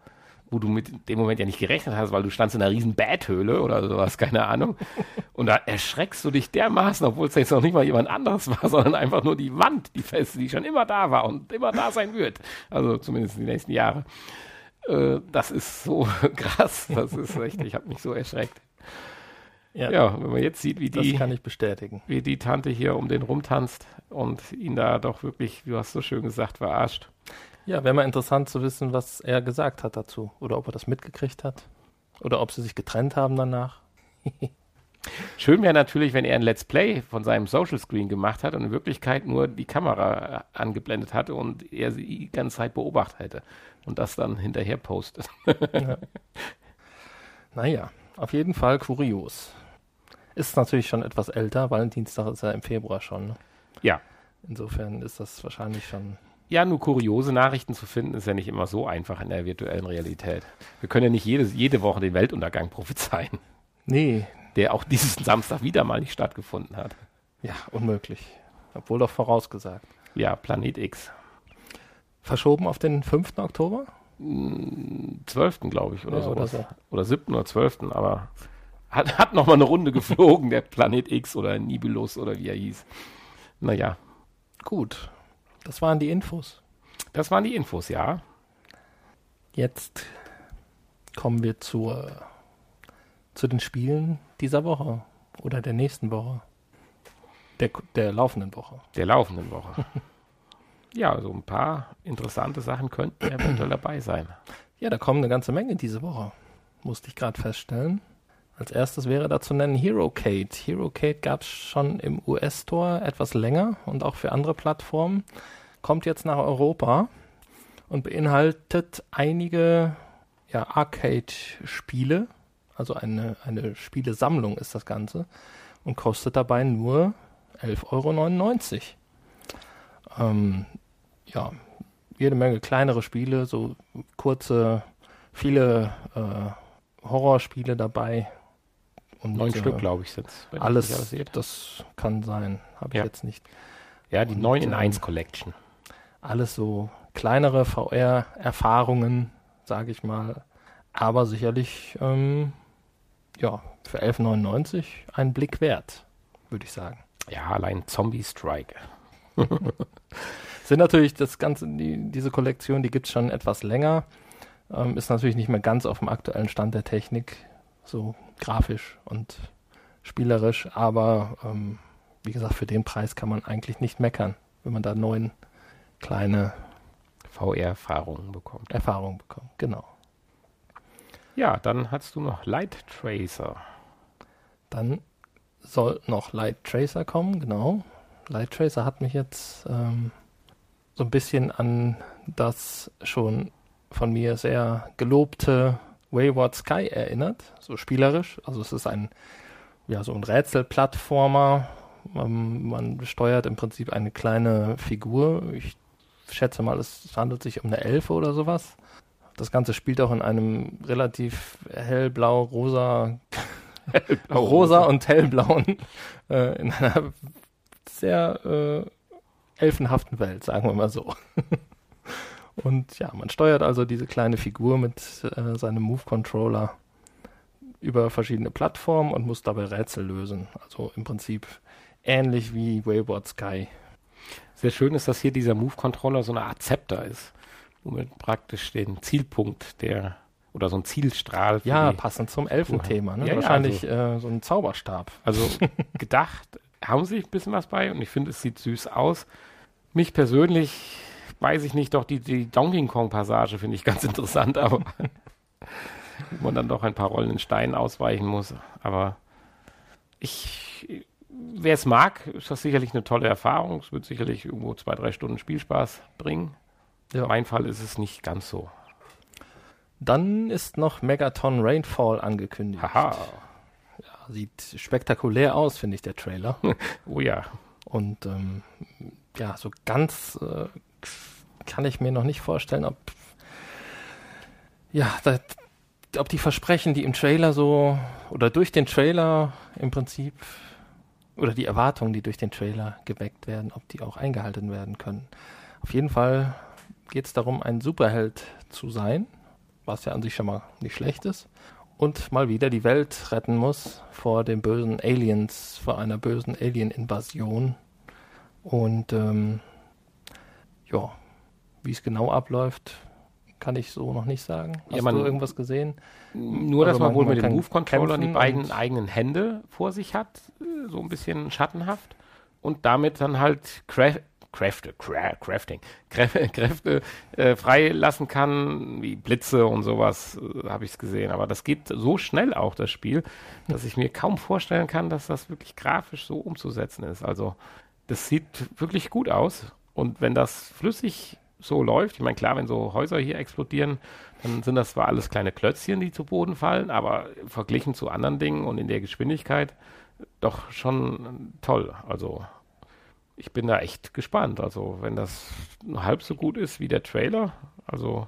wo du mit dem Moment ja nicht gerechnet hast, weil du standst in einer riesen Bathöhle oder sowas, keine Ahnung. Und da erschreckst du dich dermaßen, obwohl es jetzt noch nicht mal jemand anderes war, sondern einfach nur die Wand, die feste, die schon immer da war und immer da sein wird. Also zumindest die nächsten Jahre. Äh, das ist so krass. Das ist echt, ich habe mich so erschreckt. Ja, ja, wenn man jetzt sieht, wie die, das kann ich bestätigen. wie die Tante hier um den rumtanzt und ihn da doch wirklich, wie du hast so schön gesagt, verarscht. Ja, wäre mal interessant zu wissen, was er gesagt hat dazu. Oder ob er das mitgekriegt hat. Oder ob sie sich getrennt haben danach. Schön wäre natürlich, wenn er ein Let's Play von seinem Social Screen gemacht hat und in Wirklichkeit nur die Kamera äh, angeblendet hatte und er sie die ganze Zeit beobachtet hätte und das dann hinterher postet. ja. Naja, auf jeden Fall kurios. Ist natürlich schon etwas älter, Valentinstag ist ja im Februar schon. Ne? Ja. Insofern ist das wahrscheinlich schon ja, nur kuriose Nachrichten zu finden, ist ja nicht immer so einfach in der virtuellen Realität. Wir können ja nicht jede, jede Woche den Weltuntergang prophezeien. Nee. Der auch diesen Samstag wieder mal nicht stattgefunden hat. Ja, unmöglich. Obwohl doch vorausgesagt. Ja, Planet X. Verschoben auf den 5. Oktober? 12. Hm, glaube ich, oder, ja, so. oder so. Oder 7. oder 12. Aber hat, hat nochmal eine Runde geflogen, der Planet X oder Nibulus oder wie er hieß. Naja. Gut, das waren die Infos. Das waren die Infos, ja. Jetzt kommen wir zur, zu den Spielen dieser Woche oder der nächsten Woche. Der, der laufenden Woche. Der laufenden Woche. ja, so also ein paar interessante Sachen könnten eventuell dabei sein. Ja, da kommen eine ganze Menge diese Woche. Musste ich gerade feststellen. Als erstes wäre da zu nennen Hero Kate. Hero Kate gab es schon im US-Store etwas länger und auch für andere Plattformen. Kommt jetzt nach Europa und beinhaltet einige ja, Arcade-Spiele. Also eine, eine Spielesammlung ist das Ganze. Und kostet dabei nur 11,99 Euro. Ähm, ja, jede Menge kleinere Spiele, so kurze, viele äh, Horrorspiele dabei, und, Neun äh, Stück, glaube ich, sind es. Alles, alles das kann sein. Habe ich ja. jetzt nicht. Ja, die und, 9 in 1 ähm, Collection. Alles so kleinere VR-Erfahrungen, sage ich mal. Aber sicherlich, ähm, ja, für 11,99 ein Blick wert, würde ich sagen. Ja, allein Zombie Strike. Sind natürlich das Ganze, die, diese Kollektion, die gibt es schon etwas länger. Ähm, ist natürlich nicht mehr ganz auf dem aktuellen Stand der Technik. So grafisch und spielerisch, aber ähm, wie gesagt, für den Preis kann man eigentlich nicht meckern, wenn man da neun kleine VR-Erfahrungen bekommt. Erfahrungen bekommt, genau. Ja, dann hast du noch Light Tracer. Dann soll noch Light Tracer kommen, genau. Light Tracer hat mich jetzt ähm, so ein bisschen an das schon von mir sehr gelobte Wayward Sky erinnert, so spielerisch. Also es ist ein, ja, so ein Rätselplattformer. Ähm, man steuert im Prinzip eine kleine Figur. Ich schätze mal, es handelt sich um eine Elfe oder sowas. Das Ganze spielt auch in einem relativ hellblau, rosa, hellblau, rosa und hellblauen, äh, in einer sehr äh, elfenhaften Welt, sagen wir mal so. Und ja, man steuert also diese kleine Figur mit äh, seinem Move-Controller über verschiedene Plattformen und muss dabei Rätsel lösen. Also im Prinzip ähnlich wie Wayward Sky. Sehr schön ist, dass hier dieser Move-Controller so eine Art Zepter ist, womit praktisch den Zielpunkt der oder so ein Zielstrahl. Ja, passend zum Elfenthema. Ne? Ja, Wahrscheinlich ja, also, äh, so ein Zauberstab. Also gedacht haben sie ein bisschen was bei und ich finde, es sieht süß aus. Mich persönlich weiß ich nicht, doch die, die Donkey Kong Passage finde ich ganz interessant, aber wo man dann doch ein paar rollenden Steinen ausweichen muss. Aber ich, wer es mag, ist das sicherlich eine tolle Erfahrung. Es wird sicherlich irgendwo zwei, drei Stunden Spielspaß bringen. Ja. Mein Fall ist es nicht ganz so. Dann ist noch Megaton Rainfall angekündigt. Haha. Ja, sieht spektakulär aus, finde ich, der Trailer. oh ja. Und ähm, ja, so ganz äh, kann ich mir noch nicht vorstellen, ob ja, das, ob die Versprechen, die im Trailer so oder durch den Trailer im Prinzip oder die Erwartungen, die durch den Trailer geweckt werden, ob die auch eingehalten werden können. Auf jeden Fall geht es darum, ein Superheld zu sein, was ja an sich schon mal nicht schlecht ist, und mal wieder die Welt retten muss vor den bösen Aliens, vor einer bösen Alien-Invasion. Und ähm, ja, wie es genau abläuft, kann ich so noch nicht sagen. Hast ja, man, du irgendwas gesehen? Nur, also dass man, man wohl mit dem Move-Controller die beiden eigenen Hände vor sich hat, äh, so ein bisschen schattenhaft. Und damit dann halt Cra Kräfte, Cra Crafting, Kräfte, Kräfte äh, freilassen kann, wie Blitze und sowas, äh, habe ich es gesehen. Aber das geht so schnell auch, das Spiel, dass ich mir kaum vorstellen kann, dass das wirklich grafisch so umzusetzen ist. Also das sieht wirklich gut aus. Und wenn das flüssig so läuft, ich meine, klar, wenn so Häuser hier explodieren, dann sind das zwar alles kleine Klötzchen, die zu Boden fallen, aber verglichen zu anderen Dingen und in der Geschwindigkeit doch schon toll. Also ich bin da echt gespannt. Also wenn das halb so gut ist wie der Trailer, also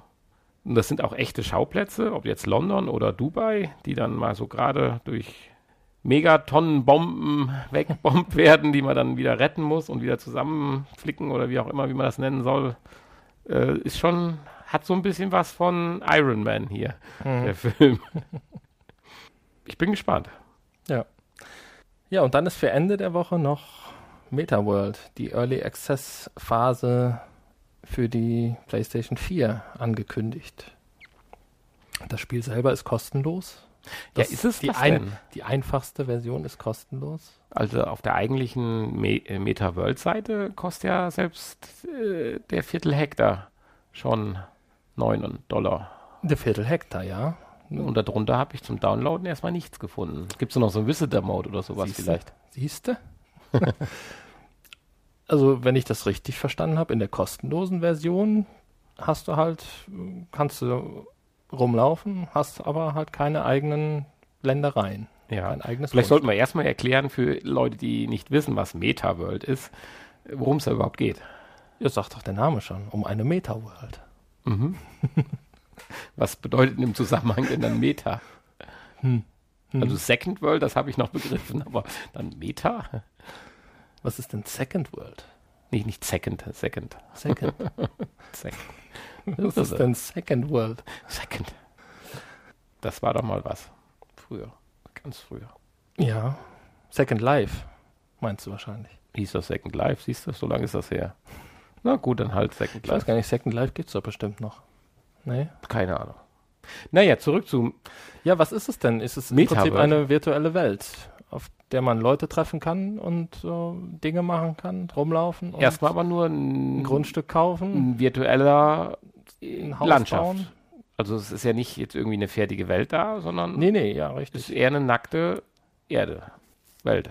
und das sind auch echte Schauplätze, ob jetzt London oder Dubai, die dann mal so gerade durch Megatonnenbomben wegbombt werden, die man dann wieder retten muss und wieder zusammenflicken oder wie auch immer, wie man das nennen soll, äh, ist schon, hat so ein bisschen was von Iron Man hier, mhm. der Film. ich bin gespannt. Ja. Ja, und dann ist für Ende der Woche noch MetaWorld, die Early Access Phase für die PlayStation 4 angekündigt. Das Spiel selber ist kostenlos. Das ja, ist es die, ein, die einfachste Version ist kostenlos? Also auf der eigentlichen Me äh, Meta-World-Seite kostet ja selbst äh, der Viertel Hektar schon 9 Dollar. Der Viertel Hektar, ja. Und darunter habe ich zum Downloaden erstmal nichts gefunden. Gibt es noch so einen Visitor-Mode oder sowas Siehste? vielleicht? Siehst du? also, wenn ich das richtig verstanden habe, in der kostenlosen Version hast du halt, kannst du rumlaufen, hast aber halt keine eigenen Ländereien. Ja, ein eigenes Vielleicht sollten wir erstmal erklären für Leute, die nicht wissen, was Meta-World ist, worum es da überhaupt geht. Ja, sagt doch der Name schon, um eine Meta-World. Mhm. was bedeutet im Zusammenhang denn dann Meta? Hm. Hm. Also Second World, das habe ich noch begriffen, aber dann Meta? Was ist denn Second World? Nee, nicht Second, Second. Second. second. Was ist denn Second World? Second. Das war doch mal was. Früher. Ganz früher. Ja. Second Life, meinst du wahrscheinlich. Hieß das Second Life, siehst du? So lange ist das her. Na gut, dann halt Second Life. Ich weiß gar nicht, Second Life gibt es doch bestimmt noch. Nee? Keine Ahnung. Naja, zurück zu. Ja, was ist es denn? Ist es im Prinzip eine virtuelle Welt, auf der man Leute treffen kann und äh, Dinge machen kann, rumlaufen? Erstmal aber nur ein, ein Grundstück kaufen. Ein virtueller ein Haus Landschaft. Bauen. Also es ist ja nicht jetzt irgendwie eine fertige Welt da, sondern nee, nee, ja, richtig. Es ist eher eine nackte Erde, Welt.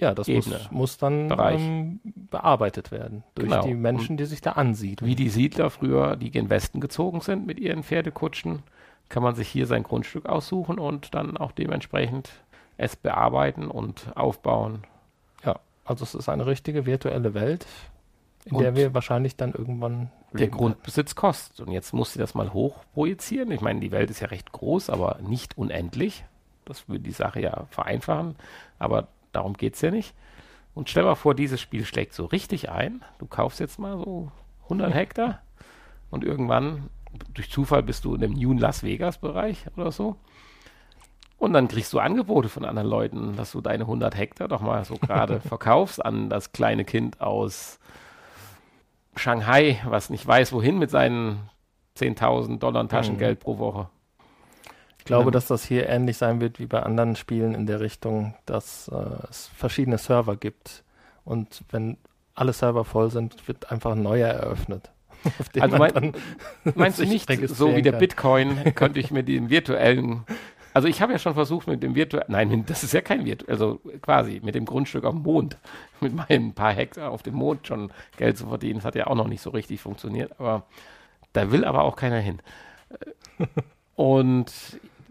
Ja, das muss, muss, dann ähm, bearbeitet werden durch genau. die Menschen, die sich da ansiedeln. Wie die Siedler früher, die gen Westen gezogen sind mit ihren Pferdekutschen, kann man sich hier sein Grundstück aussuchen und dann auch dementsprechend es bearbeiten und aufbauen. Ja, also es ist eine richtige virtuelle Welt, in und der wir wahrscheinlich dann irgendwann der Grundbesitz kostet. Und jetzt muss sie das mal hoch projizieren. Ich meine, die Welt ist ja recht groß, aber nicht unendlich. Das würde die Sache ja vereinfachen. Aber darum geht es ja nicht. Und stell mal vor, dieses Spiel schlägt so richtig ein. Du kaufst jetzt mal so 100 Hektar und irgendwann, durch Zufall, bist du in dem New Las Vegas Bereich oder so. Und dann kriegst du Angebote von anderen Leuten, dass du deine 100 Hektar doch mal so gerade verkaufst an das kleine Kind aus Shanghai, was nicht weiß, wohin mit seinen 10.000 Dollar Taschengeld mhm. pro Woche. Ich glaube, dass das hier ähnlich sein wird wie bei anderen Spielen in der Richtung, dass äh, es verschiedene Server gibt. Und wenn alle Server voll sind, wird einfach ein neuer eröffnet. also mein, meinst du nicht, so wie der Bitcoin, könnte ich mit dem virtuellen also ich habe ja schon versucht mit dem virtuellen, nein, das ist ja kein virtuell, also quasi mit dem Grundstück am Mond, mit meinen paar Hektar auf dem Mond schon Geld zu verdienen. Das hat ja auch noch nicht so richtig funktioniert, aber da will aber auch keiner hin. Und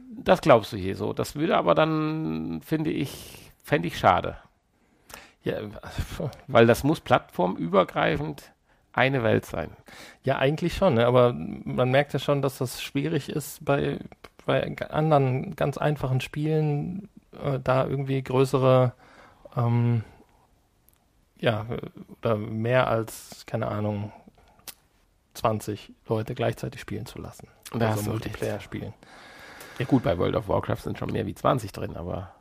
das glaubst du hier so. Das würde aber dann, finde ich, fände ich schade. Ja, weil das muss plattformübergreifend eine Welt sein. Ja, eigentlich schon, ne? aber man merkt ja schon, dass das schwierig ist bei, bei anderen ganz einfachen Spielen, äh, da irgendwie größere, ähm, ja, oder mehr als, keine Ahnung, 20 Leute gleichzeitig spielen zu lassen. Da also Multiplayer spielen. Ja gut, bei World of Warcraft sind schon mehr wie 20 drin, aber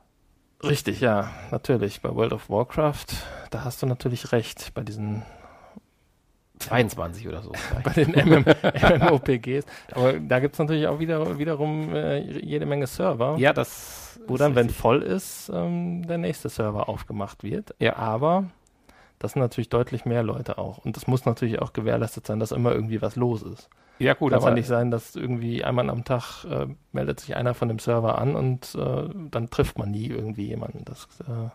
Richtig, ja, natürlich. Bei World of Warcraft, da hast du natürlich recht, bei diesen 22 oder so. bei den MM MMOPGs. Aber da gibt es natürlich auch wieder, wiederum äh, jede Menge Server. Ja, das. Wo dann, wenn voll ist, ähm, der nächste Server aufgemacht wird. Ja. Aber das sind natürlich deutlich mehr Leute auch. Und das muss natürlich auch gewährleistet sein, dass immer irgendwie was los ist. Ja, gut, Kann aber nicht sein, dass irgendwie einmal am Tag äh, meldet sich einer von dem Server an und äh, dann trifft man nie irgendwie jemanden. Das, äh,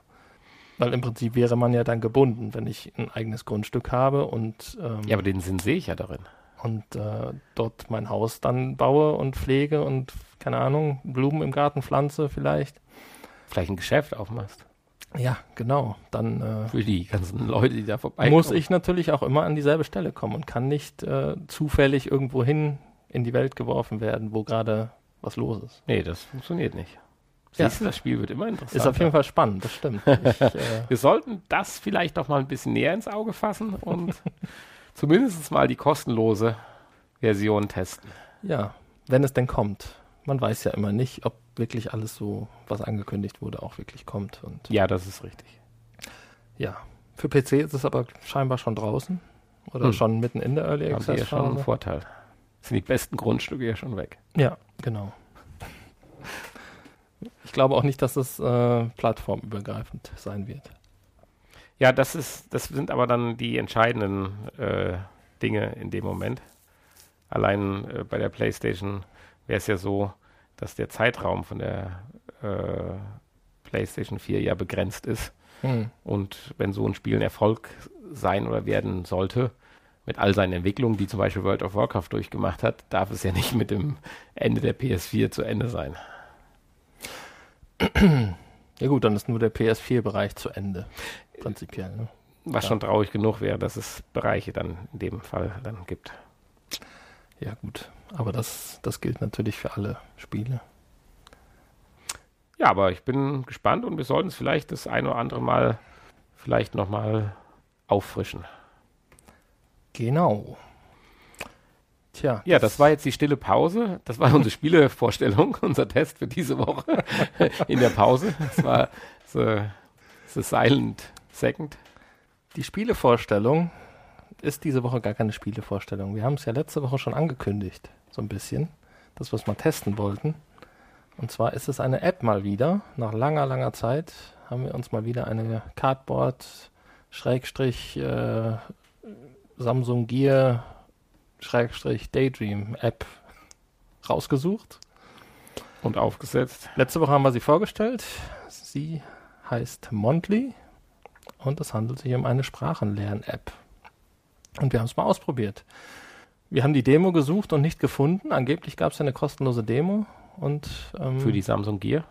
weil im Prinzip wäre man ja dann gebunden, wenn ich ein eigenes Grundstück habe und ähm, Ja, aber den Sinn sehe ich ja darin. und äh, dort mein Haus dann baue und pflege und keine Ahnung, Blumen im Garten pflanze vielleicht. Vielleicht ein Geschäft aufmachst. Ja, genau. Dann äh, Für die ganzen Leute, die da vorbeikommen. muss ich natürlich auch immer an dieselbe Stelle kommen und kann nicht äh, zufällig irgendwo hin in die Welt geworfen werden, wo gerade was los ist. Nee, das funktioniert nicht. Ja. Siehst du, das Spiel wird immer interessanter. Ist auf jeden Fall spannend, das stimmt. Ich, äh, Wir sollten das vielleicht doch mal ein bisschen näher ins Auge fassen und zumindest mal die kostenlose Version testen. ja, wenn es denn kommt. Man weiß ja immer nicht, ob wirklich alles so, was angekündigt wurde, auch wirklich kommt. Und Ja, das ist richtig. ja, für PC ist es aber scheinbar schon draußen oder Hm. schon mitten in der Early Haben sie ja Access schon einen Phase. Vorteil. Sind die besten Grundstücke ja schon weg. Ja, genau. Ich glaube auch nicht, dass es äh, plattformübergreifend sein wird. Ja, das ist, das sind aber dann die entscheidenden äh, Dinge in dem Moment. Allein äh, bei der PlayStation wäre es ja so, dass der Zeitraum von der äh, PlayStation 4 ja begrenzt ist. Hm. Und wenn so ein Spiel ein Erfolg sein oder werden sollte, mit all seinen Entwicklungen, die zum Beispiel World of Warcraft durchgemacht hat, darf es ja nicht mit dem Ende der PS4 zu Ende sein. Ja gut, dann ist nur der PS4-Bereich zu Ende. Prinzipiell. Ne? Was Ja. schon traurig genug wäre, dass es Bereiche dann in dem Fall dann gibt. Ja gut, aber das, das gilt natürlich für alle Spiele. Ja, aber ich bin gespannt und wir sollten es vielleicht das ein oder andere Mal vielleicht nochmal auffrischen. Genau. Tja. Ja, das war jetzt die stille Pause. Das war unsere Spielevorstellung, unser Test für diese Woche in der Pause. Das war the, the Silent Second. Die Spielevorstellung ist diese Woche gar keine Spielevorstellung. Wir haben es ja letzte Woche schon angekündigt, so ein bisschen, dass wir es mal testen wollten. Und zwar ist es eine App mal wieder. Nach langer, langer Zeit haben wir uns mal wieder eine Cardboard Schrägstrich äh, Samsung Gear Schrägstrich Daydream App rausgesucht. Und aufgesetzt. Letzte Woche haben wir sie vorgestellt. Sie heißt Monthly und es handelt sich um eine Sprachenlern-App. Und wir haben es mal ausprobiert. Wir haben die Demo gesucht und nicht gefunden. Angeblich gab es eine kostenlose Demo und, ähm, Für die Samsung Gear.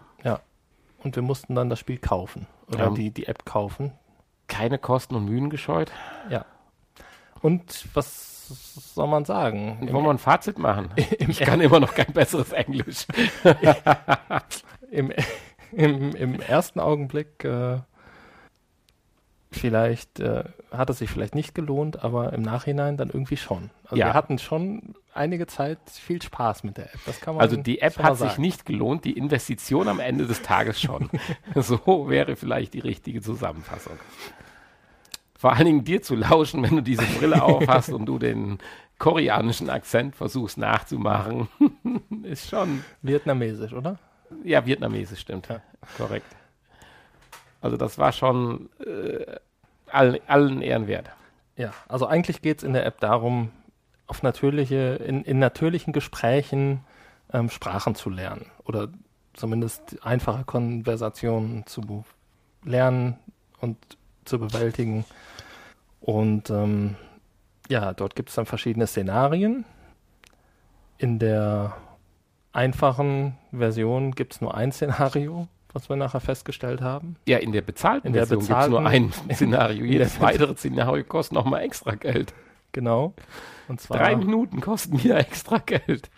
und wir mussten dann das Spiel kaufen oder Ja. die, die App kaufen. Keine Kosten und Mühen gescheut. Und was soll man sagen? Wollen wir ein Fazit machen? Ich kann immer noch kein besseres Englisch. im, im, im ersten Augenblick äh, vielleicht äh, hat es sich vielleicht nicht gelohnt, aber im Nachhinein dann irgendwie schon. Also Ja. wir hatten schon einige Zeit viel Spaß mit der App. Das kann man Also die App hat sich sagen. nicht gelohnt, die Investition am Ende des Tages schon. so wäre vielleicht die richtige Zusammenfassung. Vor allen Dingen dir zu lauschen, wenn du diese Brille auf hast und du den koreanischen Akzent versuchst nachzumachen, ist schon, vietnamesisch, oder? ja, vietnamesisch stimmt. Ja. Korrekt. Also das war schon äh, allen, allen Ehren wert. Ja, also eigentlich geht es in der App darum, auf natürliche, in, in natürlichen Gesprächen ähm, Sprachen zu lernen oder zumindest einfache Konversationen zu lernen und zu bewältigen. Und ähm, ja, dort gibt es dann verschiedene Szenarien. In der einfachen Version gibt es nur ein Szenario was wir nachher festgestellt haben. Ja, in der bezahlten In der Version gibt es nur ein Szenario. Jedes weitere Szenario kostet nochmal extra Geld. Genau. Und zwar, Drei Minuten kosten wieder extra Geld.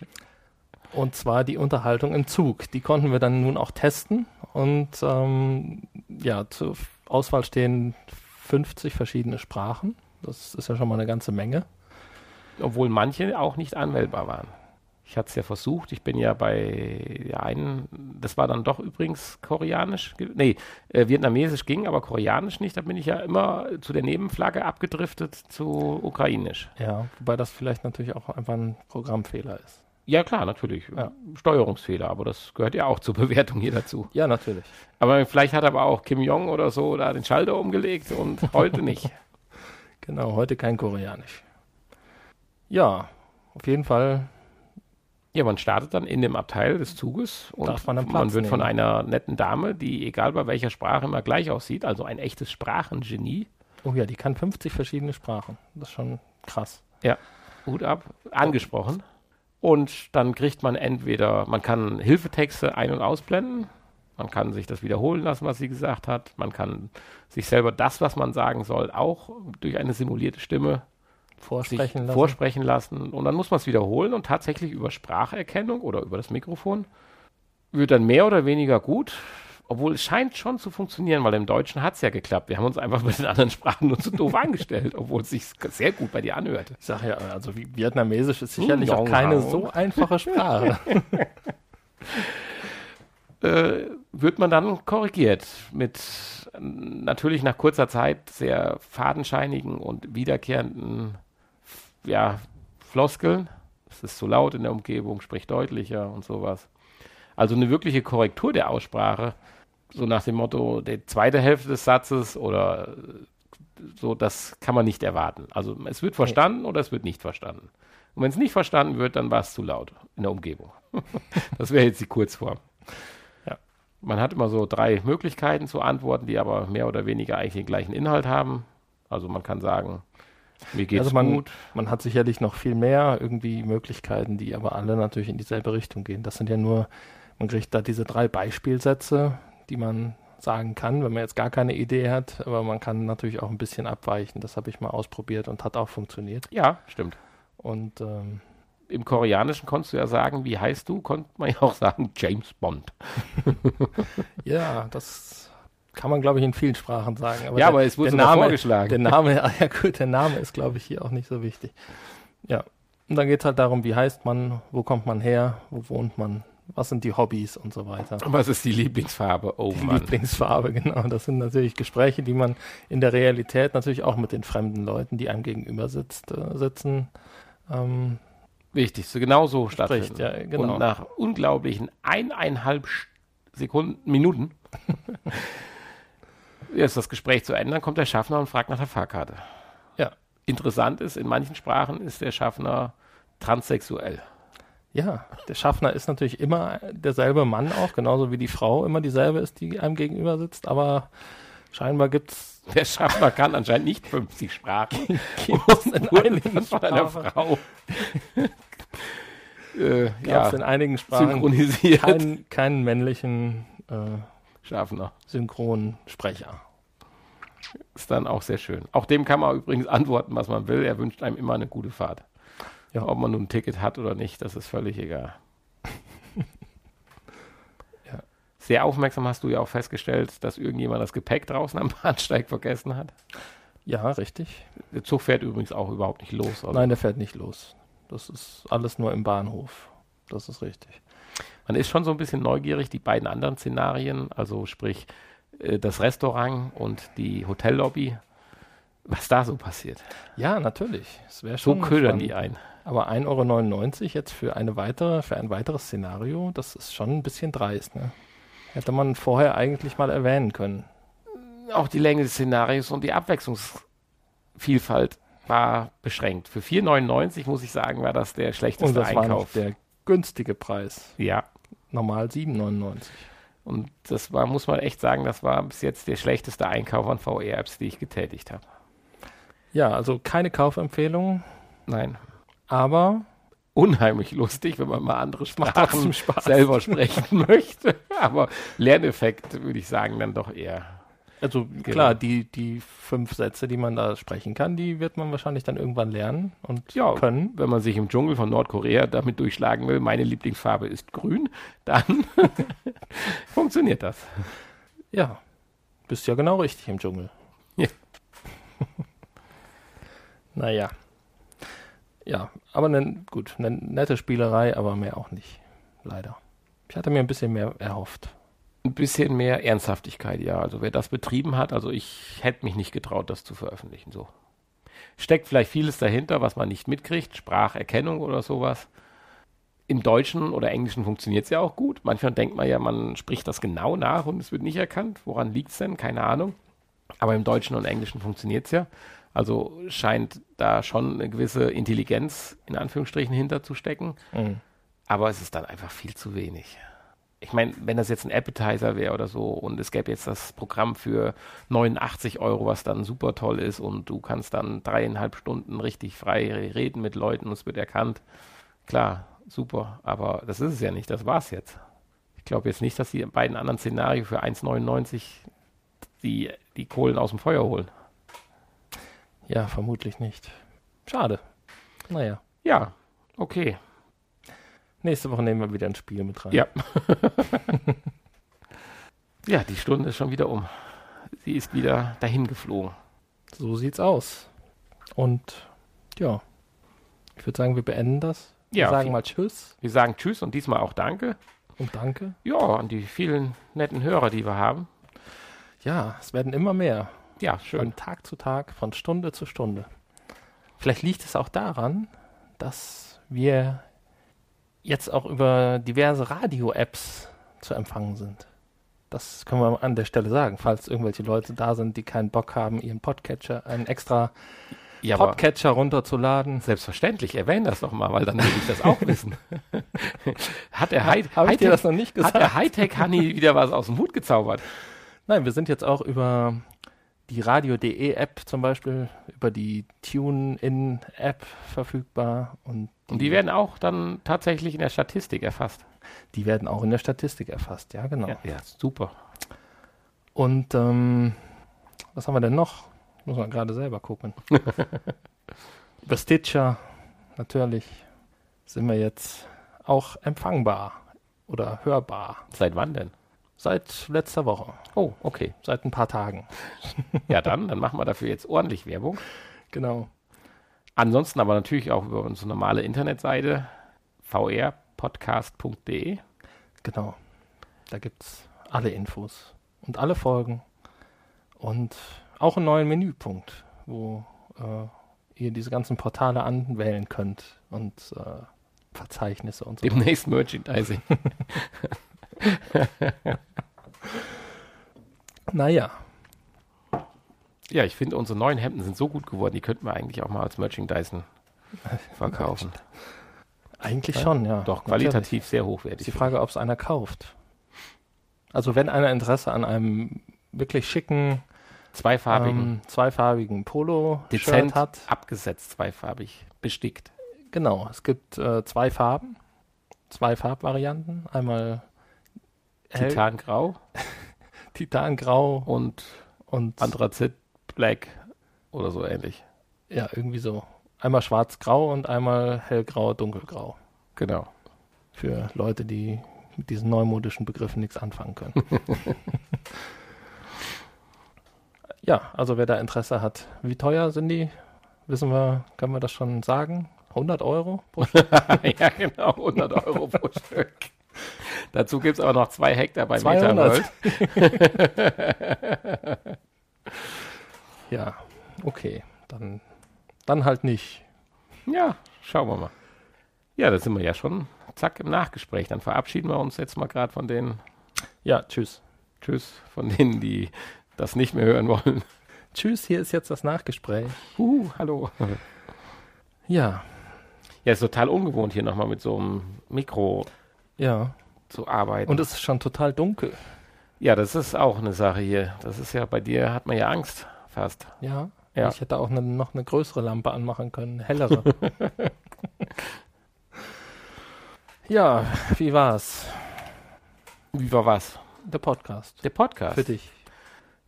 und zwar die Unterhaltung im Zug. Die konnten wir dann nun auch testen. Und ähm, ja, zur Auswahl stehen 50 verschiedene Sprachen. Das ist ja schon mal eine ganze Menge. Obwohl manche auch nicht anwählbar waren. Ich hatte es ja versucht. Ich bin ja bei der einen, das war dann doch übrigens koreanisch. Nee, äh, vietnamesisch ging, aber koreanisch nicht. Da bin ich ja immer zu der Nebenflagge abgedriftet zu ukrainisch. Ja, wobei das vielleicht natürlich auch einfach ein Programmfehler ist. Ja, klar, natürlich. Ja. Steuerungsfehler, aber das gehört ja auch zur Bewertung hier dazu. Ja, natürlich. Aber vielleicht hat aber auch Kim Jong oder so da den Schalter umgelegt und heute nicht. Genau, heute kein Koreanisch. Ja, auf jeden Fall. Ja, man startet dann in dem Abteil des Zuges und man man wird von einer netten Dame, die egal bei welcher Sprache immer gleich aussieht, also ein echtes Sprachengenie, Oh ja, die kann 50 verschiedene Sprachen. Das ist schon krass. Hut ab, angesprochen. Und dann kriegt man entweder, man kann Hilfetexte ein- und ausblenden, man kann sich das wiederholen lassen, was sie gesagt hat, man kann sich selber das, was man sagen soll, auch durch eine simulierte Stimme Vorsprechen lassen. vorsprechen lassen. Und dann muss man es wiederholen und tatsächlich über Spracherkennung oder über das Mikrofon wird dann mehr oder weniger gut. Obwohl es scheint schon zu funktionieren, weil im Deutschen hat es ja geklappt. Wir haben uns einfach mit den anderen Sprachen nur zu doof angestellt, obwohl es sich sehr gut bei dir anhörte. Ich sage ja, also wie- Vietnamesisch ist sicherlich Hm, auch keine so einfache Sprache. Äh, wird man dann korrigiert mit natürlich nach kurzer Zeit sehr fadenscheinigen und wiederkehrenden ja, Floskeln. Es ist zu laut in der Umgebung, sprich deutlicher und sowas. Also eine wirkliche Korrektur der Aussprache, so nach dem Motto, die zweite Hälfte des Satzes oder äh, so, das kann man nicht erwarten. Also es wird verstanden oder es wird nicht verstanden. Und wenn es nicht verstanden wird, dann war es zu laut in der Umgebung. das wäre jetzt die Kurzform. Ja. Man hat immer so drei Möglichkeiten zu antworten, die aber mehr oder weniger eigentlich den gleichen Inhalt haben. Also man kann sagen, mir geht's Also man- gut. Man hat sicherlich noch viel mehr irgendwie Möglichkeiten, die aber alle natürlich in dieselbe Richtung gehen. Das sind ja nur, man kriegt da diese drei Beispielsätze, die man sagen kann, wenn man jetzt gar keine Idee hat, aber man kann natürlich auch ein bisschen abweichen. Das habe ich mal ausprobiert und hat auch funktioniert. Ja, stimmt. Und ähm, Im Koreanischen konntest du ja sagen, wie heißt du? Konnte man ja auch sagen, James Bond. ja, das kann man, glaube ich, in vielen Sprachen sagen. ja, der- aber es wurde der Name, vorgeschlagen. Der Name, ja gut, der Name ist, glaube ich, hier auch nicht so wichtig. Ja. Und dann geht es halt darum, wie heißt man, wo kommt man her, wo wohnt man, was sind die Hobbys und so weiter. Was ist die Lieblingsfarbe? Oh Die Mann. Lieblingsfarbe, genau. Das sind natürlich Gespräche, die man in der Realität natürlich auch mit den fremden Leuten, die einem gegenüber sitzt, äh, sitzen, ähm, Wichtig, so genau so stattfindet. ja, genau. Und nach unglaublichen eineinhalb Sekunden, Minuten ist das Gespräch zu Ende, dann kommt der Schaffner und fragt nach der Fahrkarte. Ja. Interessant ist, in manchen Sprachen ist der Schaffner transsexuell. Ja, der Schaffner ist natürlich immer derselbe Mann auch, genauso wie die Frau immer dieselbe ist, die einem gegenüber sitzt, aber scheinbar gibt's Der Schaffner kann anscheinend nicht 50 Sprachen. gibt's in einigen Sprachen, Frau. äh, ja, in einigen Sprachen synchronisiert. keinen, keinen männlichen äh, Schaffner. Synchronsprecher. Ist dann auch sehr schön. Auch dem kann man übrigens antworten, was man will. Er wünscht einem immer eine gute Fahrt. Ja. Ob man nun ein Ticket hat oder nicht, das ist völlig egal. Ja. Sehr aufmerksam hast du ja auch festgestellt, dass irgendjemand das Gepäck draußen am Bahnsteig vergessen hat. Ja, richtig. Der Zug fährt übrigens auch überhaupt nicht los. Also Nein, der fährt nicht los. Das ist alles nur im Bahnhof. Das ist richtig. Man ist schon so ein bisschen neugierig, die beiden anderen Szenarien, also sprich äh, das Restaurant und die Hotellobby, was da so passiert. Ja, natürlich. Es wäre So ködern die ein. Aber 1,99 Euro jetzt für eine weitere, für ein weiteres Szenario, das ist schon ein bisschen dreist, ne? Hätte man vorher eigentlich mal erwähnen können. auch die Länge des Szenarios und die Abwechslungsvielfalt war beschränkt. Für 4,99 muss ich sagen, war das der Und schlechteste das war noch Einkauf. der günstige Preis. ja, Normal 7,99. und das war, muss man echt sagen, das war bis jetzt der schlechteste Einkauf an VR-Apps, die ich getätigt habe. Ja, also keine Kaufempfehlung, Nein. aber unheimlich lustig, wenn man mal andere Sprachen selber sprechen möchte. Aber Lerneffekt würde ich sagen dann doch eher. Also klar, die, die fünf Sätze, die man da sprechen kann, die wird man wahrscheinlich dann irgendwann lernen und Ja, können. wenn man sich im Dschungel von Nordkorea damit durchschlagen will, meine Lieblingsfarbe ist grün, dann funktioniert das. Ja, bist ja genau richtig im Dschungel. Ja. naja. Ja, aber ne, gut, eine nette Spielerei, aber mehr auch nicht. Leider. Ich hatte mir ein bisschen mehr erhofft. Ein bisschen mehr Ernsthaftigkeit, ja. Also wer das betrieben hat, also ich hätte mich nicht getraut, das zu veröffentlichen. So. Steckt vielleicht vieles dahinter, was man nicht mitkriegt, Spracherkennung oder sowas. Im Deutschen oder Englischen funktioniert es ja auch gut. Manchmal denkt man ja, man spricht das genau nach und es wird nicht erkannt. Woran liegt es denn? Keine Ahnung. Aber im Deutschen und Englischen funktioniert es ja. Also scheint da schon eine gewisse Intelligenz in Anführungsstrichen hinterzustecken. Mhm. Aber es ist dann einfach viel zu wenig. Ich meine, wenn das jetzt ein Appetizer wäre oder so und es gäbe jetzt das Programm für 89 Euro, was dann super toll ist und du kannst dann dreieinhalb Stunden richtig frei reden mit Leuten und es wird erkannt. Klar, super, aber das ist es ja nicht, das war's jetzt. Ich glaube jetzt nicht, dass die beiden anderen Szenarien für 1,99 die, die Kohlen aus dem Feuer holen. Ja, vermutlich nicht. Schade. Naja. Ja, okay. Nächste Woche nehmen wir wieder ein Spiel mit rein. Ja. ja, die Stunde ist schon wieder um. Sie ist wieder dahin geflogen. So sieht's aus. Und ja, ich würde sagen, wir beenden das. Wir Ja, sagen viel- mal Tschüss Wir sagen Tschüss und diesmal auch Danke. und Danke. Ja, an die vielen netten Hörer, die wir haben. Ja, es werden immer mehr. Ja, schön. Von Tag zu Tag, von Stunde zu Stunde. Vielleicht liegt es auch daran, dass wir jetzt auch über diverse Radio-Apps zu empfangen sind. Das können wir an der Stelle sagen, falls irgendwelche Leute da sind, die keinen Bock haben, ihren Podcatcher, einen extra Ja, Podcatcher runterzuladen. selbstverständlich, erwähne das doch mal, weil dann will ich das auch wissen. hat der, ich dir Hightech- das noch nicht hat gesagt? der Hightech-Honey wieder was aus dem Hut gezaubert? Nein, wir sind jetzt auch über die Radio.de App zum Beispiel, über die Tune-In-App verfügbar und Und die werden auch dann tatsächlich in der Statistik erfasst. die werden auch in der Statistik erfasst, ja genau. Ja, ja super. Und ähm, was haben wir denn noch? Muss man gerade selber gucken. Über Stitcher natürlich sind wir jetzt auch empfangbar oder hörbar. Seit wann denn? Seit letzter Woche, Oh, okay. seit ein paar Tagen. Ja, dann, dann machen wir dafür jetzt ordentlich Werbung. Genau. Ansonsten aber natürlich auch über unsere normale Internetseite vrpodcast.de. Genau. Da gibt es alle Infos und alle Folgen und auch einen neuen Menüpunkt, wo äh, ihr diese ganzen Portale anwählen könnt und äh, Verzeichnisse und so. weiter. Demnächst Merchandising. Naja, Ja, ich finde, unsere neuen Hemden sind so gut geworden, die könnten wir eigentlich auch mal als Merchandising verkaufen. eigentlich Ja, schon, ja. Doch, Natürlich. qualitativ sehr Ist hochwertig. die Frage, ob es einer kauft. Also wenn einer Interesse an einem wirklich schicken, Zweifarbigen, ähm, zweifarbigen Polo-Shirt dezent hat, abgesetzt, zweifarbig, bestickt. Genau, es gibt äh, zwei Farben, zwei Farbvarianten. Einmal Titangrau Titangrau und und Anthrazit Black oder so ähnlich. ja, irgendwie so. Einmal schwarz-grau und einmal hellgrau, dunkelgrau. Genau. Für Leute, die mit diesen neumodischen Begriffen nichts anfangen können. ja, also wer da Interesse hat. Wie teuer sind die? Wissen wir, können wir das schon sagen? 100 Euro pro Stück? ja, genau, 100 Euro pro Stück. Dazu gibt es aber noch zwei Hektar bei 200. Metaworld. Ja, okay. Dann, dann halt nicht. Ja, schauen wir mal. Ja, da sind wir ja schon zack im Nachgespräch. Dann verabschieden wir uns jetzt mal gerade von den Ja, tschüss. Tschüss, von denen, die das nicht mehr hören wollen. Tschüss, hier ist jetzt das Nachgespräch. Uh, hallo. Ja, Ja, ist total ungewohnt, hier nochmal mit so einem Mikro ja. zu arbeiten. Und es ist schon total dunkel. ja, das ist auch eine Sache hier. Das ist ja, bei dir hat man ja Angst fast. Ja. Ja. Ich hätte auch ne, noch eine größere Lampe anmachen können, hellere. Ja, wie war's? Wie war was? Der Podcast. Der Podcast. Für dich.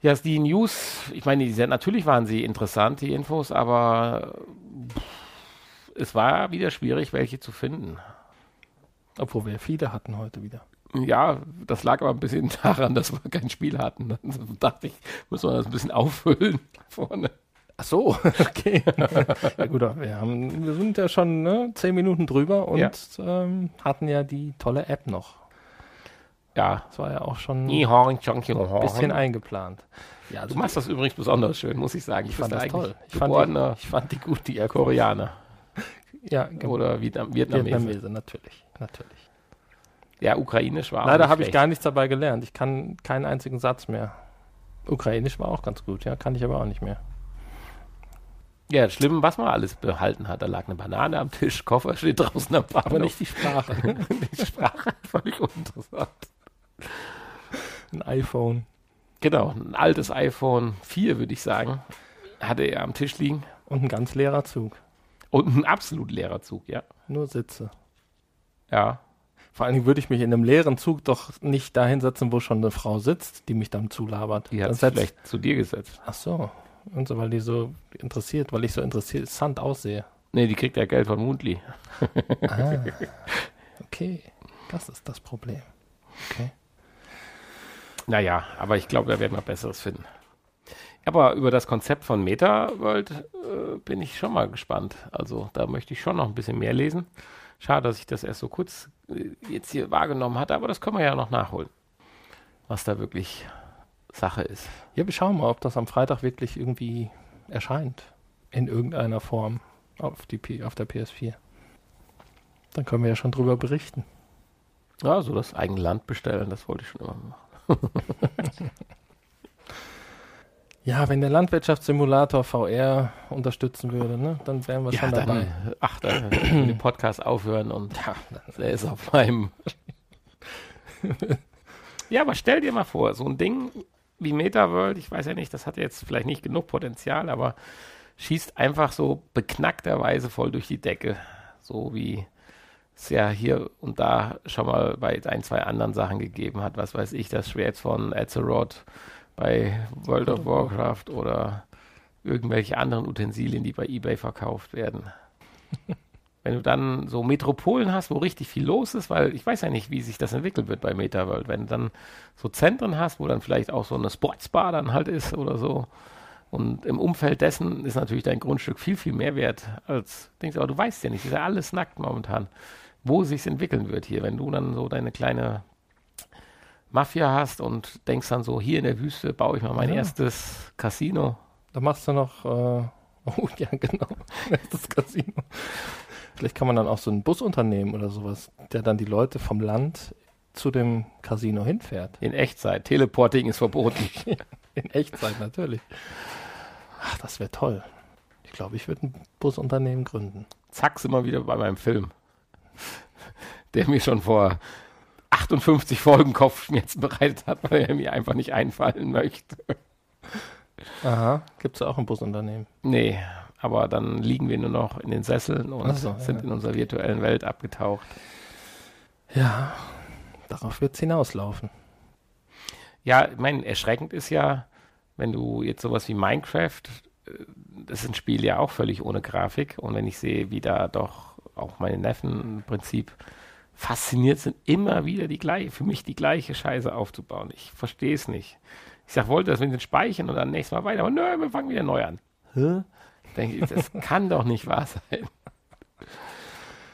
Ja, die News, ich meine, die sind, natürlich waren sie interessant, die Infos, aber pff, es war wieder schwierig, welche zu finden. Obwohl wir viele hatten heute wieder. Ja, das lag aber ein bisschen daran, dass wir kein Spiel hatten. Also dachte ich, muss man das ein bisschen auffüllen vorne. Ach so, okay. ja gut, wir, haben, wir sind ja schon ne, zehn Minuten drüber und Ja. ähm, hatten ja die tolle App noch. Ja. Das war ja auch schon ein bisschen eingeplant. Ja, also Du machst das übrigens besonders schön, muss ich sagen. ich fand das toll. Ich fand, die, ich fand die gut, die App. Koreaner Ja, genau. oder Vietnam Vietnamese. Vietnamese, natürlich. natürlich. Ja, ukrainisch war auch Leider habe ich gar nichts dabei gelernt. Ich kann keinen einzigen Satz mehr. Ukrainisch war auch ganz gut, ja, kann ich aber auch nicht mehr. Ja, schlimm, was man alles behalten hat. Da lag eine Banane am Tisch, Koffer steht draußen am Bahnhof. Aber nicht die Sprache. die Sprache, völlig uninteressant. Ein iPhone Genau, ein altes iPhone 4, würde ich sagen, hatte er am Tisch liegen. und ein ganz leerer Zug. Und ein absolut leerer Zug, ja. Nur Sitze. Ja. Vor allen Dingen würde ich mich in einem leeren Zug doch nicht da hinsetzen, wo schon eine Frau sitzt, die mich dann zulabert. Die hat sich setzt- vielleicht zu dir gesetzt. Ach so. Und so, weil die so interessiert, weil ich so interessant aussehe. Nee, die kriegt ja Geld von Mundli. Ah, okay. Das ist das Problem. Okay. Naja, aber ich glaube, da werden wir Besseres finden. Aber über das Konzept von MetaWorld äh, bin ich schon mal gespannt. Also da möchte ich schon noch ein bisschen mehr lesen. Schade, dass ich das erst so kurz äh, jetzt hier wahrgenommen hatte, aber das können wir ja noch nachholen. Was da wirklich Sache ist. Ja, wir schauen mal, ob das am Freitag wirklich irgendwie erscheint. In irgendeiner Form auf, die P auf der PS4. Dann können wir ja schon drüber berichten. Ja, so das eigene Land bestellen, das wollte ich schon immer machen. Ja, wenn der Landwirtschaftssimulator VR unterstützen würde, ne, dann wären wir schon dann, dabei. ach, da können den Podcast aufhören und Ja, der ist auf meinem. ja, aber stell dir mal vor, so ein Ding wie MetaWorld, ich weiß ja nicht, das hat jetzt vielleicht nicht genug Potenzial, aber schießt einfach so beknackterweise voll durch die Decke. So wie es ja hier und da schon mal bei ein, zwei anderen Sachen gegeben hat. Was weiß ich, das Schwert von Azeroth bei World of Warcraft oder irgendwelche anderen Utensilien, die bei eBay verkauft werden. Wenn du dann so Metropolen hast, wo richtig viel los ist, weil ich weiß ja nicht, wie sich das entwickeln wird bei MetaWorld. Wenn du dann so Zentren hast, wo dann vielleicht auch so eine Sportsbar dann halt ist oder so. Und im Umfeld dessen ist natürlich dein Grundstück viel, viel mehr wert als Dings. Aber du weißt ja nicht, ist ja alles nackt momentan, wo sich entwickeln wird hier. Wenn du dann so deine kleine Mafia hast und denkst dann so, hier in der Wüste baue ich mal mein Ja. erstes Casino. Da machst du noch, äh, oh ja, genau, das Casino. Vielleicht kann man dann auch so ein Busunternehmen oder sowas, der dann die Leute vom Land zu dem Casino hinfährt. In Echtzeit. Teleporting ist verboten. In Echtzeit natürlich. Ach, das wäre toll. Ich glaube, ich würde ein Busunternehmen gründen. Zack, sind wir wieder bei meinem Film. Der mir schon vor 58 Folgen Kopfschmerzen bereitet hat, weil er mir einfach nicht einfallen möchte. Aha, gibt es auch ein Busunternehmen. Nee, aber dann liegen wir nur noch in den Sesseln und so, sind ja. in unserer virtuellen Welt abgetaucht. Ja, darauf wird es hinauslaufen. Ja, ich meine, erschreckend ist ja, wenn du jetzt sowas wie Minecraft, äh, das ist ein Spiel ja auch völlig ohne Grafik. Und wenn ich sehe, wie da doch auch meine Neffen im Prinzip fasziniert sind, immer wieder die gleiche, für mich die gleiche Scheiße aufzubauen. Ich verstehe es nicht. Ich sag, wollte das mit den Speichern und dann nächstes Mal weiter. Aber nö, wir fangen wieder neu an. Hä? Denke ich, das kann doch nicht wahr sein.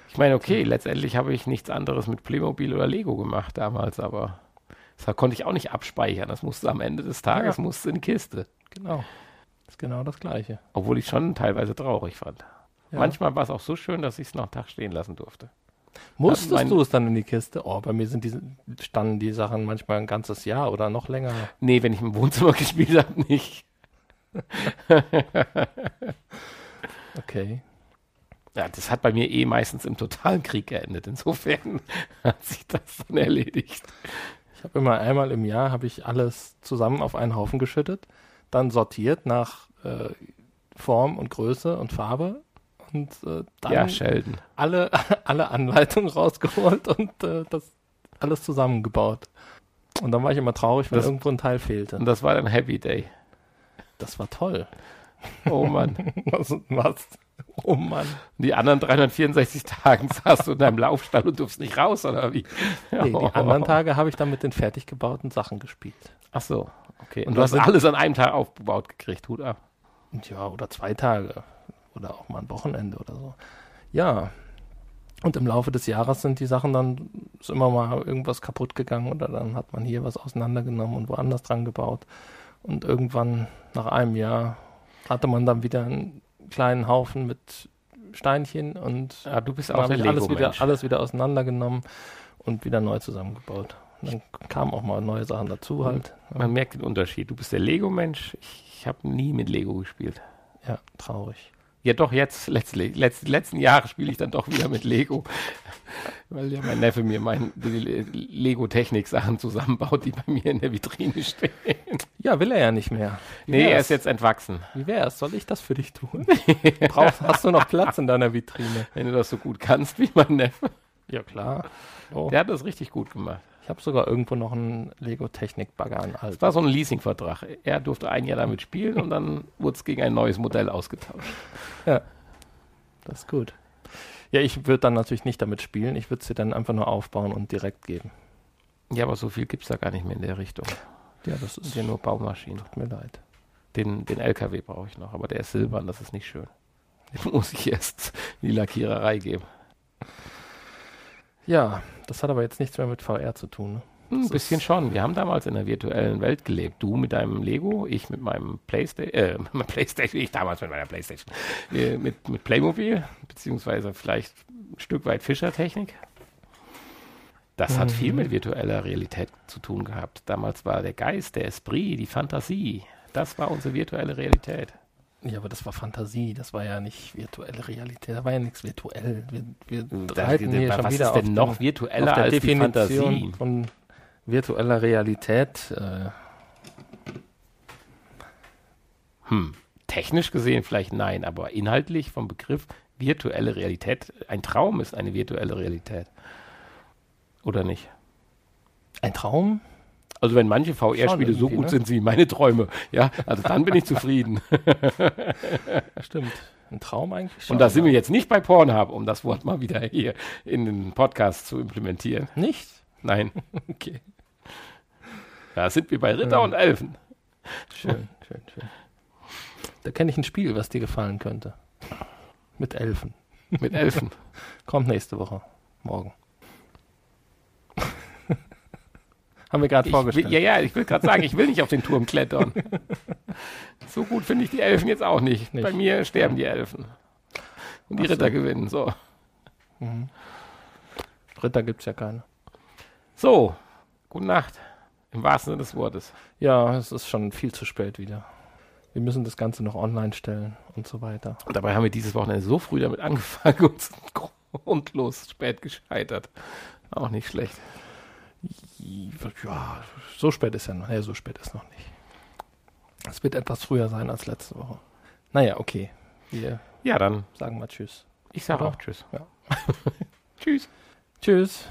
Ich meine, okay, letztendlich habe ich nichts anderes mit Playmobil oder Lego gemacht damals, aber das konnte ich auch nicht abspeichern. Das musste am Ende des Tages Ja. musste in die Kiste. Genau. ist genau das Gleiche. Obwohl ich schon teilweise traurig fand. Ja. Manchmal war es auch so schön, dass ich es noch einen Tag stehen lassen durfte. Musstest mein- du es dann in die Kiste? Oh, bei mir sind diese, standen die Sachen manchmal ein ganzes Jahr oder noch länger. Nee, wenn ich im Wohnzimmer gespielt habe, nicht. Okay. Ja, das hat bei mir eh meistens im totalen Krieg geendet. Insofern hat sich das dann erledigt. Ich habe immer einmal im Jahr habe ich alles zusammen auf einen Haufen geschüttet, dann sortiert nach äh, Form und Größe und Farbe und äh, dann Ja, Sheldon. alle, alle Anleitungen rausgeholt und äh, das alles zusammengebaut. Und dann war ich immer traurig, wenn Das- irgendwo ein Teil fehlte. Und das war dann Happy Day. Das war toll. Oh Mann. Was? was? Oh Mann. Die anderen 364 Tagen saßt du in deinem Laufstall und durfst nicht raus, oder wie? Nee, die anderen Tage habe ich dann mit den fertig gebauten Sachen gespielt. Ach so, okay. Und Und du hast alles an einem Tag aufgebaut gekriegt. Hut ab. Ja, oder zwei Tage. Oder auch mal ein Wochenende oder so. Ja. Und im Laufe des Jahres sind die Sachen dann ist immer mal irgendwas kaputt gegangen oder dann hat man hier was auseinandergenommen und woanders dran gebaut. Und irgendwann nach einem Jahr hatte man dann wieder einen kleinen Haufen mit Steinchen und Ja, du bist auch der alles wieder, alles wieder auseinandergenommen und wieder neu zusammengebaut. Und dann kamen auch mal neue Sachen dazu halt. Man merkt den Unterschied. Du bist der Lego-Mensch. Ich, ich habe nie mit Lego gespielt. Ja, traurig. Ja, doch, jetzt, letztlich, letzt, letzten Jahre spiele ich dann doch wieder mit Lego. Weil ja mein Neffe mir mein Lego-Technik-Sachen zusammenbaut, die bei mir in der Vitrine stehen. Ja, will er ja nicht mehr. Wie Nee, er ist jetzt entwachsen. Wie wär's? Soll ich das für dich tun? Brauchst, hast du noch Platz in deiner Vitrine? Wenn du das so gut kannst wie mein Neffe. Ja, klar. Oh. Der hat das richtig gut gemacht. Ich habe sogar irgendwo noch einen Lego-Technik-Bagger an. Das war so ein Leasing-Vertrag. Er durfte ein Jahr damit spielen und dann wurde es gegen ein neues Modell ausgetauscht. Das ist gut. Ja, ich würde dann natürlich nicht damit spielen. Ich würde sie dann einfach nur aufbauen und direkt geben. Ja, aber so viel gibt es da gar nicht mehr in der Richtung. Ja, das Das sind ja nur Baumaschinen. tut mir leid. Den, den LKW brauche ich noch, aber der ist silbern, das ist nicht schön. Den muss ich erst in die Lackiererei geben. Ja, das hat aber jetzt nichts mehr mit VR zu tun. Ne? Ein Das bisschen schon. Wir haben damals in der virtuellen Welt gelebt. Du mit deinem Lego, ich mit meinem Playstation, äh, mit Playstation, ich damals mit meiner Playstation, äh, mit, mit Playmobil, beziehungsweise vielleicht ein Stück weit Fischertechnik. Das hat Mhm. viel mit virtueller Realität zu tun gehabt. Damals war der Geist, der Esprit, die Fantasie. Das war unsere virtuelle Realität. Ja, aber das war Fantasie. Das war ja nicht virtuelle Realität. Da war ja nichts virtuell. Wir, wir Da- reiten hier was schon ist wieder denn auf noch den- virtueller auf der als die Definition Fantasie? von virtueller Realität. Äh, Hm. Technisch gesehen vielleicht nein, aber inhaltlich vom Begriff virtuelle Realität, ein Traum ist eine virtuelle Realität. Oder nicht? ein Traum? Also wenn manche VR-Spiele so gut ne? sind wie meine Träume, ja, also dann bin ich zufrieden. Stimmt. Ein Traum eigentlich schon. Und da sind wir jetzt nicht bei Pornhub, um das Wort mal wieder hier in den Podcast zu implementieren. Nicht? Nein, Okay. da sind wir bei Ritter Ja. und Elfen. Schön, schön, schön. Da kenne ich ein Spiel, was dir gefallen könnte. Mit Elfen. Mit Elfen. Kommt nächste Woche. Morgen. Haben wir gerade Ich will, vorgestellt. ja, ja, ich will gerade sagen, ich will nicht auf den Turm klettern. So gut finde ich die Elfen jetzt auch nicht. Nicht. Bei mir sterben die Elfen. Und die Ach so. Ritter gewinnen. So. Mhm. Ritter gibt es ja keine. so, gute Nacht. Im wahrsten Sinne des Wortes. Ja, es ist schon viel zu spät wieder. Wir müssen das Ganze noch online stellen und so weiter. Und dabei haben wir dieses Wochenende so früh damit angefangen und sind grundlos spät gescheitert. Auch nicht schlecht. Ja, so spät ist ja noch. Nee, so spät ist noch nicht. Es wird etwas früher sein als letzte Woche. Naja, okay. Wir Ja, dann, sagen mal Tschüss. ich sage auch Tschüss. Ja. Tschüss. Tschüss.